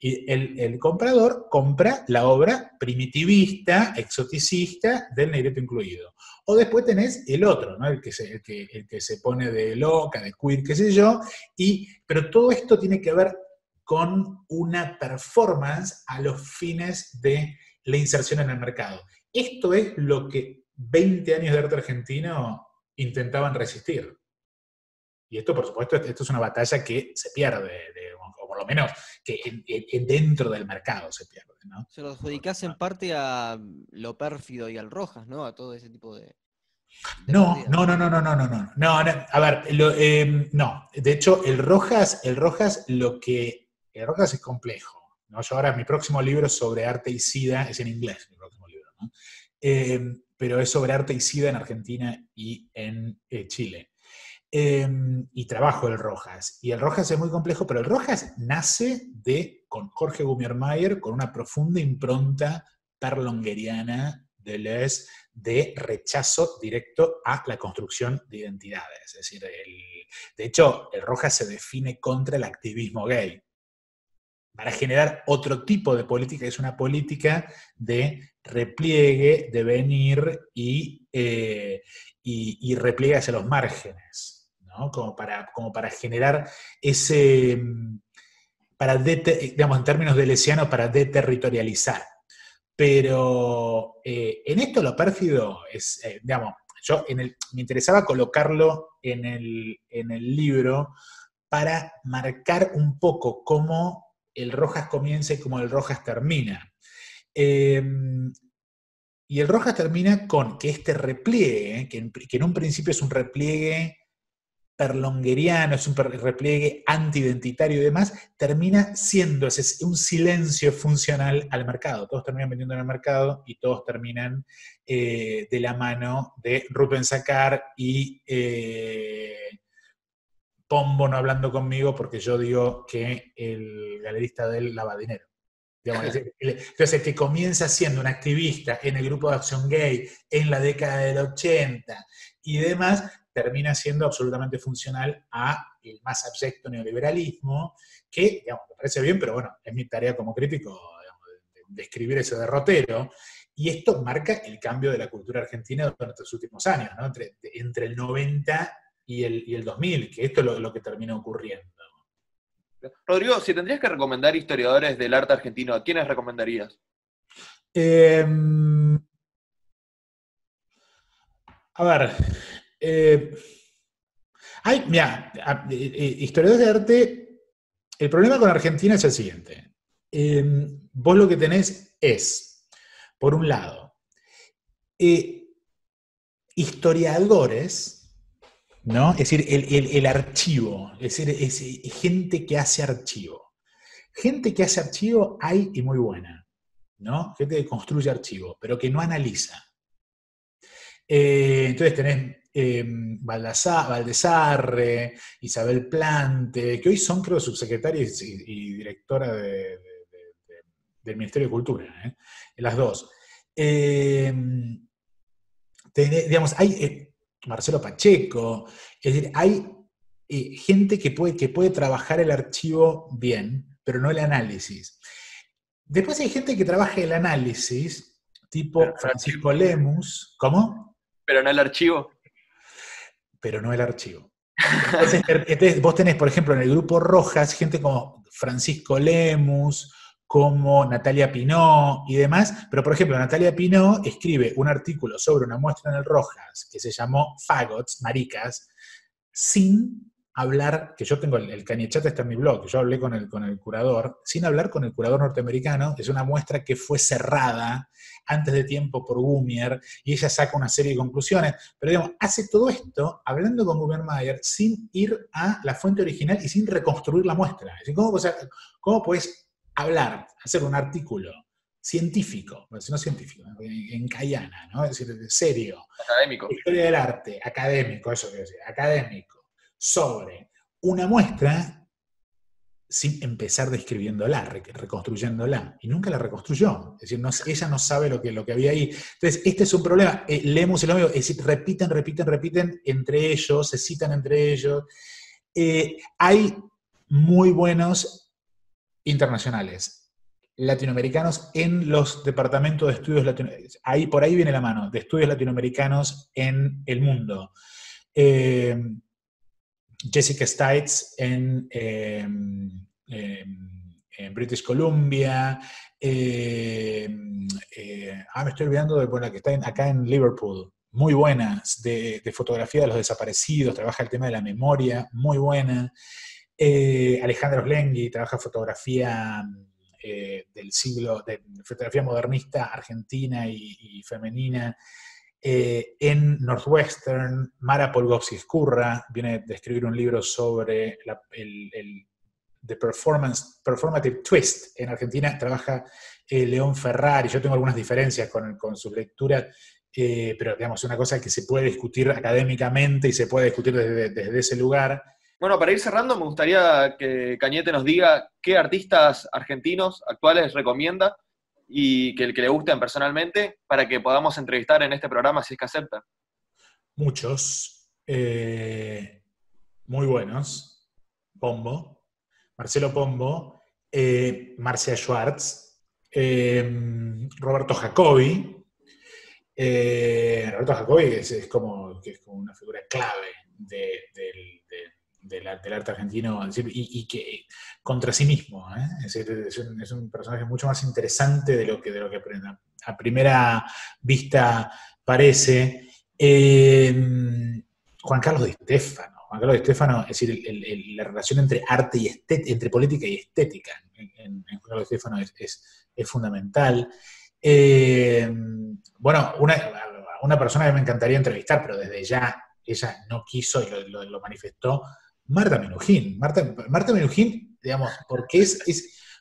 Speaker 2: Y el, comprador compra la obra primitivista, exoticista del negrito incluido. O después tenés el otro, ¿no? el, que se, el, que, el que se pone de loca, de queer, qué sé yo. Y, pero todo esto tiene que ver con una performance a los fines de la inserción en el mercado. Esto es lo que 20 años de arte argentino intentaban resistir. Y esto, por supuesto, esto es una batalla que se pierde, lo menos que dentro del mercado se pierde.
Speaker 1: Se lo adjudicás en parte a lo pérfido y al Rojas, ¿no? A todo ese tipo de.
Speaker 2: no, no, no, no, no, no, no, no, no. A ver, em, no. De hecho, el Rojas, el Rojas, lo que. El Rojas es complejo. ¿no? Yo ahora mi próximo libro sobre arte y SIDA es en inglés, mi próximo libro, ¿no? Em, pero es sobre arte y SIDA en Argentina y en eh, Chile. Em, y trabajo el Rojas. Y el Rojas es muy complejo, pero el Rojas nace de, con Jorge Gumiermayer, con una profunda impronta perlongueriana de Les, de rechazo directo a la construcción de identidades. Es decir, de hecho, el Rojas se define contra el activismo gay para generar otro tipo de política, que es una política de repliegue, de venir y, eh, y repliegue hacia los márgenes. Como para, como para generar ese, mm, para digamos, en términos de lesiano, para deterritorializar. Pero eh, en esto lo pérfido es, eh, digamos, yo me interesaba colocarlo en el, en el libro para marcar un poco cómo el Rojas comienza y cómo el Rojas termina. Em, y el Rojas termina con que este repliegue, que en un principio es un repliegue perlongueriano, es un repliegue antidentitario y demás, termina siendo un silencio funcional al mercado. Todos terminan vendiendo en el mercado y todos terminan eh, de la mano de Rubén Sacar y eh, Pombo no hablando conmigo porque yo digo que el galerista de él lava dinero. entonces, el que comienza siendo un activista en el grupo de acción gay en la década del 80 y demás, termina siendo absolutamente funcional a el más abyecto neoliberalismo, que, digamos, me parece bien, pero bueno, es mi tarea como crítico describir ese derrotero. Y esto marca el cambio de la cultura argentina durante los últimos años, ¿no? entre, entre el 90 y el, y el 2000, que esto es lo, que termina ocurriendo.
Speaker 3: Rodrigo, si tendrías que recomendar historiadores del arte argentino, ¿a quiénes recomendarías?
Speaker 2: Em, a ver, eh, Hay, mira, eh, eh, historiadores de arte, el problema con Argentina es el siguiente. Em, vos lo que tenés es, por un lado, eh, historiadores, ¿no? Es decir, el, archivo, es decir, gente que hace archivo. Gente que hace archivo hay y muy buena, ¿no? Gente que construye archivo, pero que no analiza. entonces tenés eh, Valdesarre, Isabel Plante, que hoy son, creo, subsecretarias y, directora del Ministerio de Cultura, ¿eh? las dos. Em, digamos, hay eh, Marcelo Pacheco, es decir, hay eh, gente que puede, que puede trabajar el archivo bien, pero no el análisis. Después hay gente que trabaja el análisis, tipo Francisco Lemus. ¿Cómo?
Speaker 3: Pero no el archivo
Speaker 2: pero no el archivo. Vos tenés, por ejemplo, en el grupo Rojas, gente como Francisco Lemus, como Natalia Pinó y demás, pero por ejemplo, Natalia Pinó escribe un artículo sobre una muestra en el Rojas que se llamó Fagots, Maricas, sin hablar, que yo tengo el, el está en mi blog, que yo hablé con el, con el curador, sin hablar con el curador norteamericano, es una muestra que fue cerrada antes de tiempo por Gumier, y ella saca una serie de conclusiones, pero digamos, hace todo esto hablando con Mayer sin ir a la fuente original y sin reconstruir la muestra. Es decir, ¿cómo, ¿cómo puedes hablar, hacer un artículo científico, no científico, en Cayana, ¿no? Es decir, serio.
Speaker 3: Académico.
Speaker 2: Historia del arte, académico, eso quiero decir, académico sobre una muestra sin empezar describiéndola, reconstruyéndola. Y nunca la reconstruyó. Es decir, ella no sabe lo que, lo que había ahí. Entonces, este es un problema. Eh, leemos el lo es decir, repiten, repiten, repiten entre ellos, se citan entre ellos. Eh, hay muy buenos internacionales, latinoamericanos en los departamentos de estudios latinoamericanos. Ahí, por ahí viene la mano, de estudios latinoamericanos en el mundo. Eh, Jessica Stites em, em, en, British Columbia. Em, eh, ah, me estoy olvidando de la que está acá en Liverpool. Muy buena, de, fotografía de los desaparecidos, trabaja el tema de la memoria, muy buena. Eh, Alejandro Slenghi trabaja fotografía eh, del siglo, de fotografía modernista argentina y femenina. Eh, en Northwestern, Mara Polgovsky Escurra viene a escribir un libro sobre el, The Performance, Performative Twist. En Argentina trabaja eh, León Ferrari. Yo tengo algunas diferencias con, con sus lecturas, eh, pero digamos, una cosa que se puede discutir académicamente y se puede discutir desde, desde ese lugar.
Speaker 3: Bueno, para ir cerrando, me gustaría que Cañete nos diga qué artistas argentinos actuales recomienda y que que le gusten personalmente para que podamos entrevistar en este programa si es que acepta.
Speaker 2: Muchos, eh, muy buenos. Pombo, Marcelo Pombo, eh, Marcia Schwartz, eh, Roberto Jacobi. Roberto Jacobi es, como, es como una figura clave del arte argentino y, que contra sí mismo. ¿eh? Es, un, personaje mucho más interesante de lo que, de lo que a primera vista parece. Eh, Juan Carlos de Stefano. Juan Carlos de Stefano, es decir, la relación entre arte y estética, entre política y estética en, Juan Carlos de Stefano es, fundamental. Eh, bueno, una, persona que me encantaría entrevistar, pero desde ya ella no quiso y lo manifestó, Marta Menujín. Marta, Marta Menujín, digamos, porque es,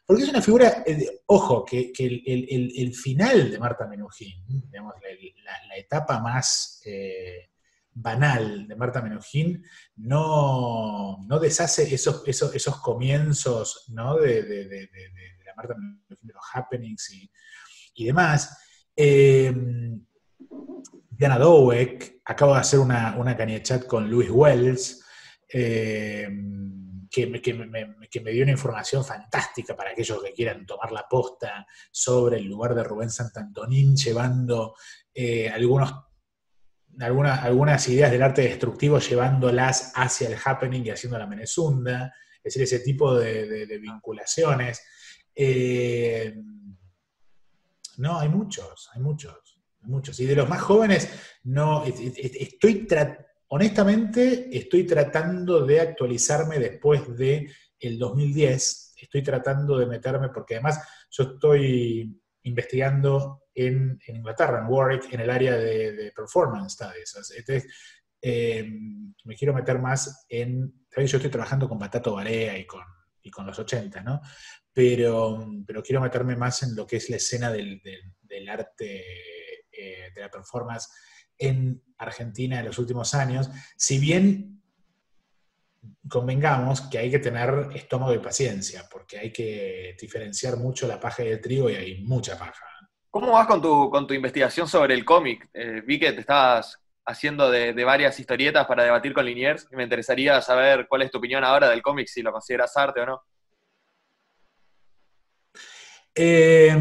Speaker 2: porque es una figura, eh, ojo, que, el, final de Marta Menujín, digamos, la, etapa más eh, banal de Marta Menujín, no, no deshace esos, esos, esos comienzos ¿no? de, la Marta Menujín, de los happenings y, demás. Eh, Diana Dowek acaba de hacer una, una chat con Louis Wells, eh, que, me, dio una información fantástica para aquellos que quieran tomar la posta sobre el lugar de Rubén Santantonín, llevando eh, algunos, algunas ideas del arte destructivo, llevándolas hacia el happening y haciendo la menezunda, es decir, ese tipo de, vinculaciones. Eh, no, hay muchos, hay muchos, muchos. Y de los más jóvenes, no, estoy tratando honestamente, estoy tratando de actualizarme después de el 2010. Estoy tratando de meterme, porque además yo estoy investigando en, Inglaterra, en Warwick, en el área de, performance studies. Entonces, eh, me quiero meter más en. Yo estoy trabajando con Patato Barea y con, y con los 80, ¿no? Pero, pero quiero meterme más en lo que es la escena del, arte, eh, de la performance en Argentina en los últimos años, si bien convengamos que hay que tener estómago y paciencia, porque hay que diferenciar mucho la paja y el trigo y hay mucha paja.
Speaker 3: ¿Cómo vas con tu, con tu investigación sobre el cómic? Eh, vi que te estabas haciendo de, varias historietas para debatir con Liniers y me interesaría saber cuál es tu opinión ahora del cómic, si lo consideras arte o no.
Speaker 2: Eh,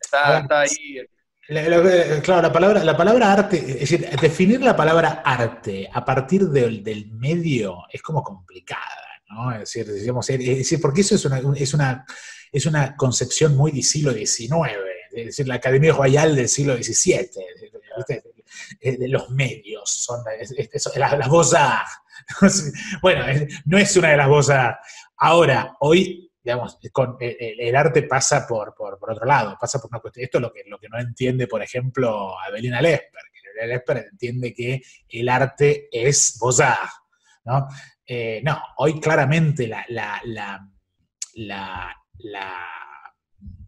Speaker 2: está, ahí claro, la palabra, la palabra arte, es decir, definir la palabra arte a partir del, medio es como complicada, ¿no? Es decir, digamos, porque eso es una, es, una, es una concepción muy del siglo XIX, es decir, la Academia Royal del siglo XVII, de los medios, son las, las Bueno, no es una de las voces. Ahora, hoy digamos, con, eh, eh, el, arte pasa por, por, otro lado, pasa por una cuestión. Esto es lo que, lo que no entiende, por ejemplo, Abelina Lesper. Que Lesper entiende que el arte es Beaux-Arts, ¿no? Eh, no, hoy claramente la,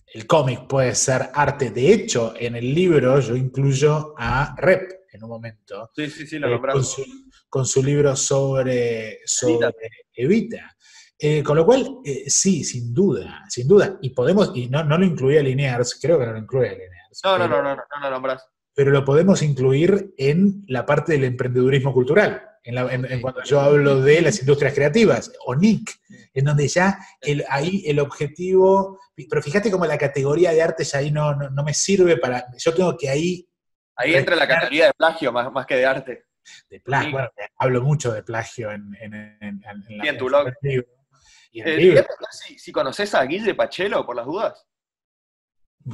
Speaker 2: el cómic puede ser arte. De hecho, en el libro yo incluyo a Rep en un momento.
Speaker 3: Sí, sí, sí, lo
Speaker 2: eh, con, su, con, su, libro sobre, sobre Evita. Eh, con lo cual, eh, sí, sin duda, sin duda. Y podemos, y no, no lo incluía Linears, creo que no lo incluye Linears.
Speaker 3: No, no, no, no, no, no lo nombras.
Speaker 2: Pero lo podemos incluir en la parte del emprendedurismo cultural, en, cuando yo hablo de las industrias creativas, o NIC, en donde ya el, ahí el objetivo, pero fíjate cómo la categoría de arte ya ahí no, no, me sirve para, yo tengo que ahí...
Speaker 3: Ahí entra la categoría de plagio más, más que de arte.
Speaker 2: De plagio, bueno, hablo mucho de plagio en, en, en,
Speaker 3: en, en tu blog. Eh, si, conoces a Guille Pachelo, por las dudas?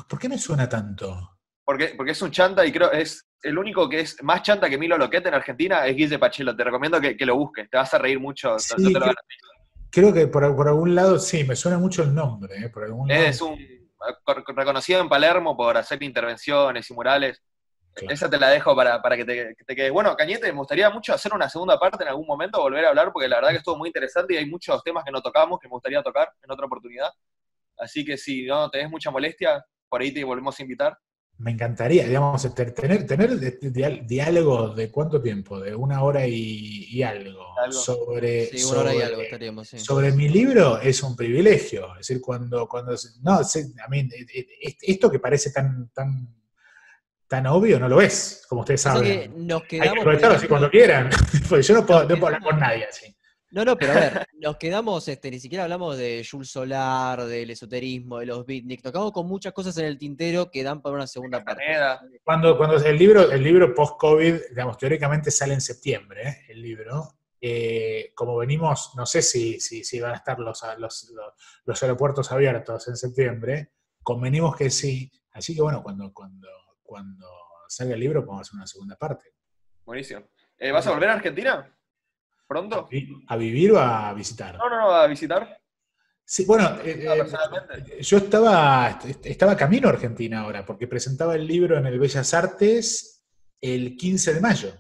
Speaker 2: ¿Por qué me suena tanto?
Speaker 3: Porque, porque es un chanta y creo es el único que es más chanta que Milo Loquete en Argentina es Guille Pachelo. Te recomiendo que, lo busques, te vas a reír mucho.
Speaker 2: creo, que por, algún lado sí, me suena mucho el nombre. Eh,
Speaker 3: es un reconocido en Palermo por hacer intervenciones y murales. Esa te la dejo para, que, te, que, quede. Bueno, Cañete, me gustaría mucho hacer una segunda parte en algún momento, volver a hablar, porque la verdad que estuvo muy interesante y hay muchos temas que no tocamos que me gustaría tocar en otra oportunidad. Así que si no tenés mucha molestia, por ahí te volvemos a invitar.
Speaker 2: Me encantaría, digamos, tener, tener diálogo de cuánto tiempo, de una hora y, algo, sobre,
Speaker 1: sí, una hora y algo estaríamos,
Speaker 2: sobre mi libro es un privilegio. Es decir, cuando, cuando no, a mí, e, e, esto que parece tan, tan tan obvio no lo es, como ustedes saben.
Speaker 1: nos quedamos, Hay
Speaker 2: que aprovecharlo así cuando quieran, porque yo no puedo, hablar con nadie así.
Speaker 1: No, no, pero a ver, nos quedamos, este, ni siquiera hablamos de Jules Solar, del esoterismo, de los beatniks, nos quedamos con muchas cosas en el tintero que dan para una segunda parte.
Speaker 2: Cuando, cuando el libro, el libro post-COVID, digamos, teóricamente sale en septiembre, ¿eh? el libro, eh, como venimos, no sé si, si, si van a estar los, los, los, aeropuertos abiertos en septiembre, convenimos que sí, así que bueno, cuando, cuando cuando salga el libro podemos hacer una segunda parte.
Speaker 3: Buenísimo. Eh, ¿Vas a volver a Argentina? ¿Pronto?
Speaker 2: ¿A vivir o a visitar?
Speaker 3: No, no, no, a visitar.
Speaker 2: Sí, bueno, eh, eh, yo estaba, estaba camino a Argentina ahora, porque presentaba el libro en el Bellas Artes el 15 de mayo.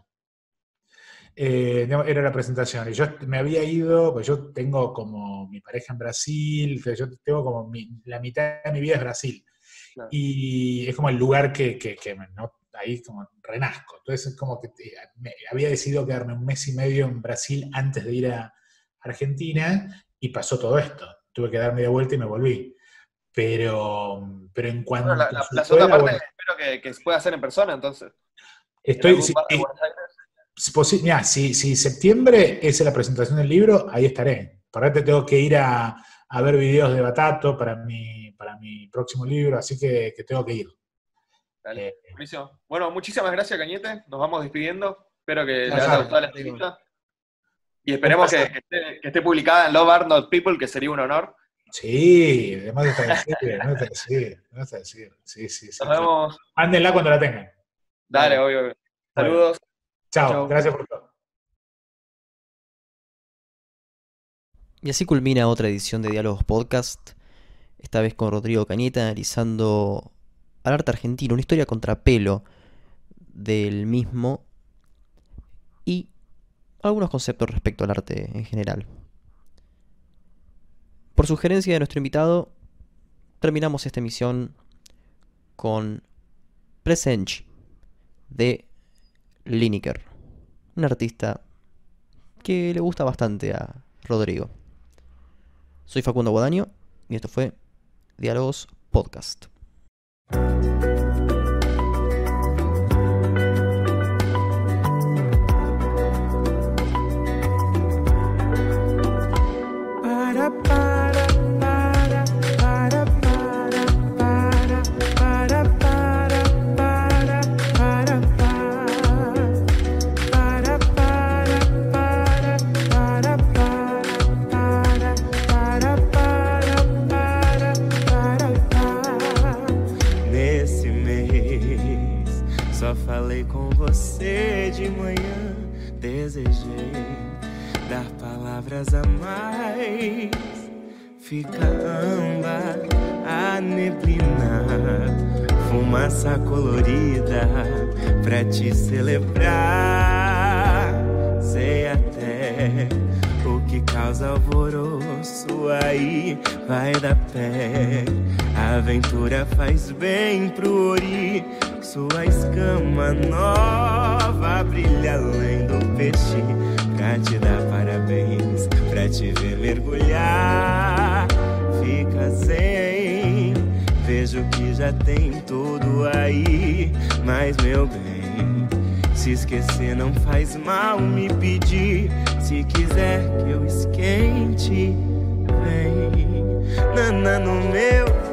Speaker 2: era la presentación. Y yo me había ido, pues yo tengo como mi pareja en Brasil, yo tengo como la mitad de mi vida es Brasil. Y es como el lugar que, que, ahí como renazco. Entonces es como que me, había decidido quedarme un mes y medio en Brasil antes de ir a Argentina y pasó todo esto. Tuve que dar media vuelta y me volví. Pero, pero en cuanto
Speaker 3: la, la, segunda parte espero que, que, se pueda hacer en persona, entonces.
Speaker 2: Estoy, si, si, si, septiembre es la presentación del libro, ahí estaré. Por ahora tengo que ir a, a ver videos de Batato para mi para mi próximo libro, así que, tengo que ir.
Speaker 3: Dale, eh, buenísimo. Bueno, muchísimas gracias, Cañete. Nos vamos despidiendo. Espero que les haya gustado la entrevista. Y esperemos que, esté, publicada en Love Are Not People, que sería un honor.
Speaker 2: Sí, además está decir, no está decir, no está decir. Sí, sí, sí. Nos vemos. Cuando la tengan.
Speaker 3: Dale, obvio. obvio. Saludos.
Speaker 2: Chao, gracias por todo.
Speaker 1: Y así culmina otra edición de Diálogos Podcast esta vez con Rodrigo Cañeta analizando al arte argentino, una historia contrapelo del mismo y algunos conceptos respecto al arte en general. Por sugerencia de nuestro invitado, terminamos esta emisión con Presenci de Lineker, un artista que le gusta bastante a Rodrigo. Soy Facundo Guadaño y esto fue Diálogos Podcast.
Speaker 5: Palavras a mais. Fica amba a neblina, fumaça colorida pra te celebrar. Sei até o que causa alvoroço aí vai dar pé. A aventura faz bem pro ori, sua escama nova brilha além do peixe pra te dar parabéns, pra te ver mergulhar. Fica sem, vejo que já tem tudo aí, mas meu bem, se esquecer não faz mal me pedir. Se quiser que eu esquente, vem, nana no meu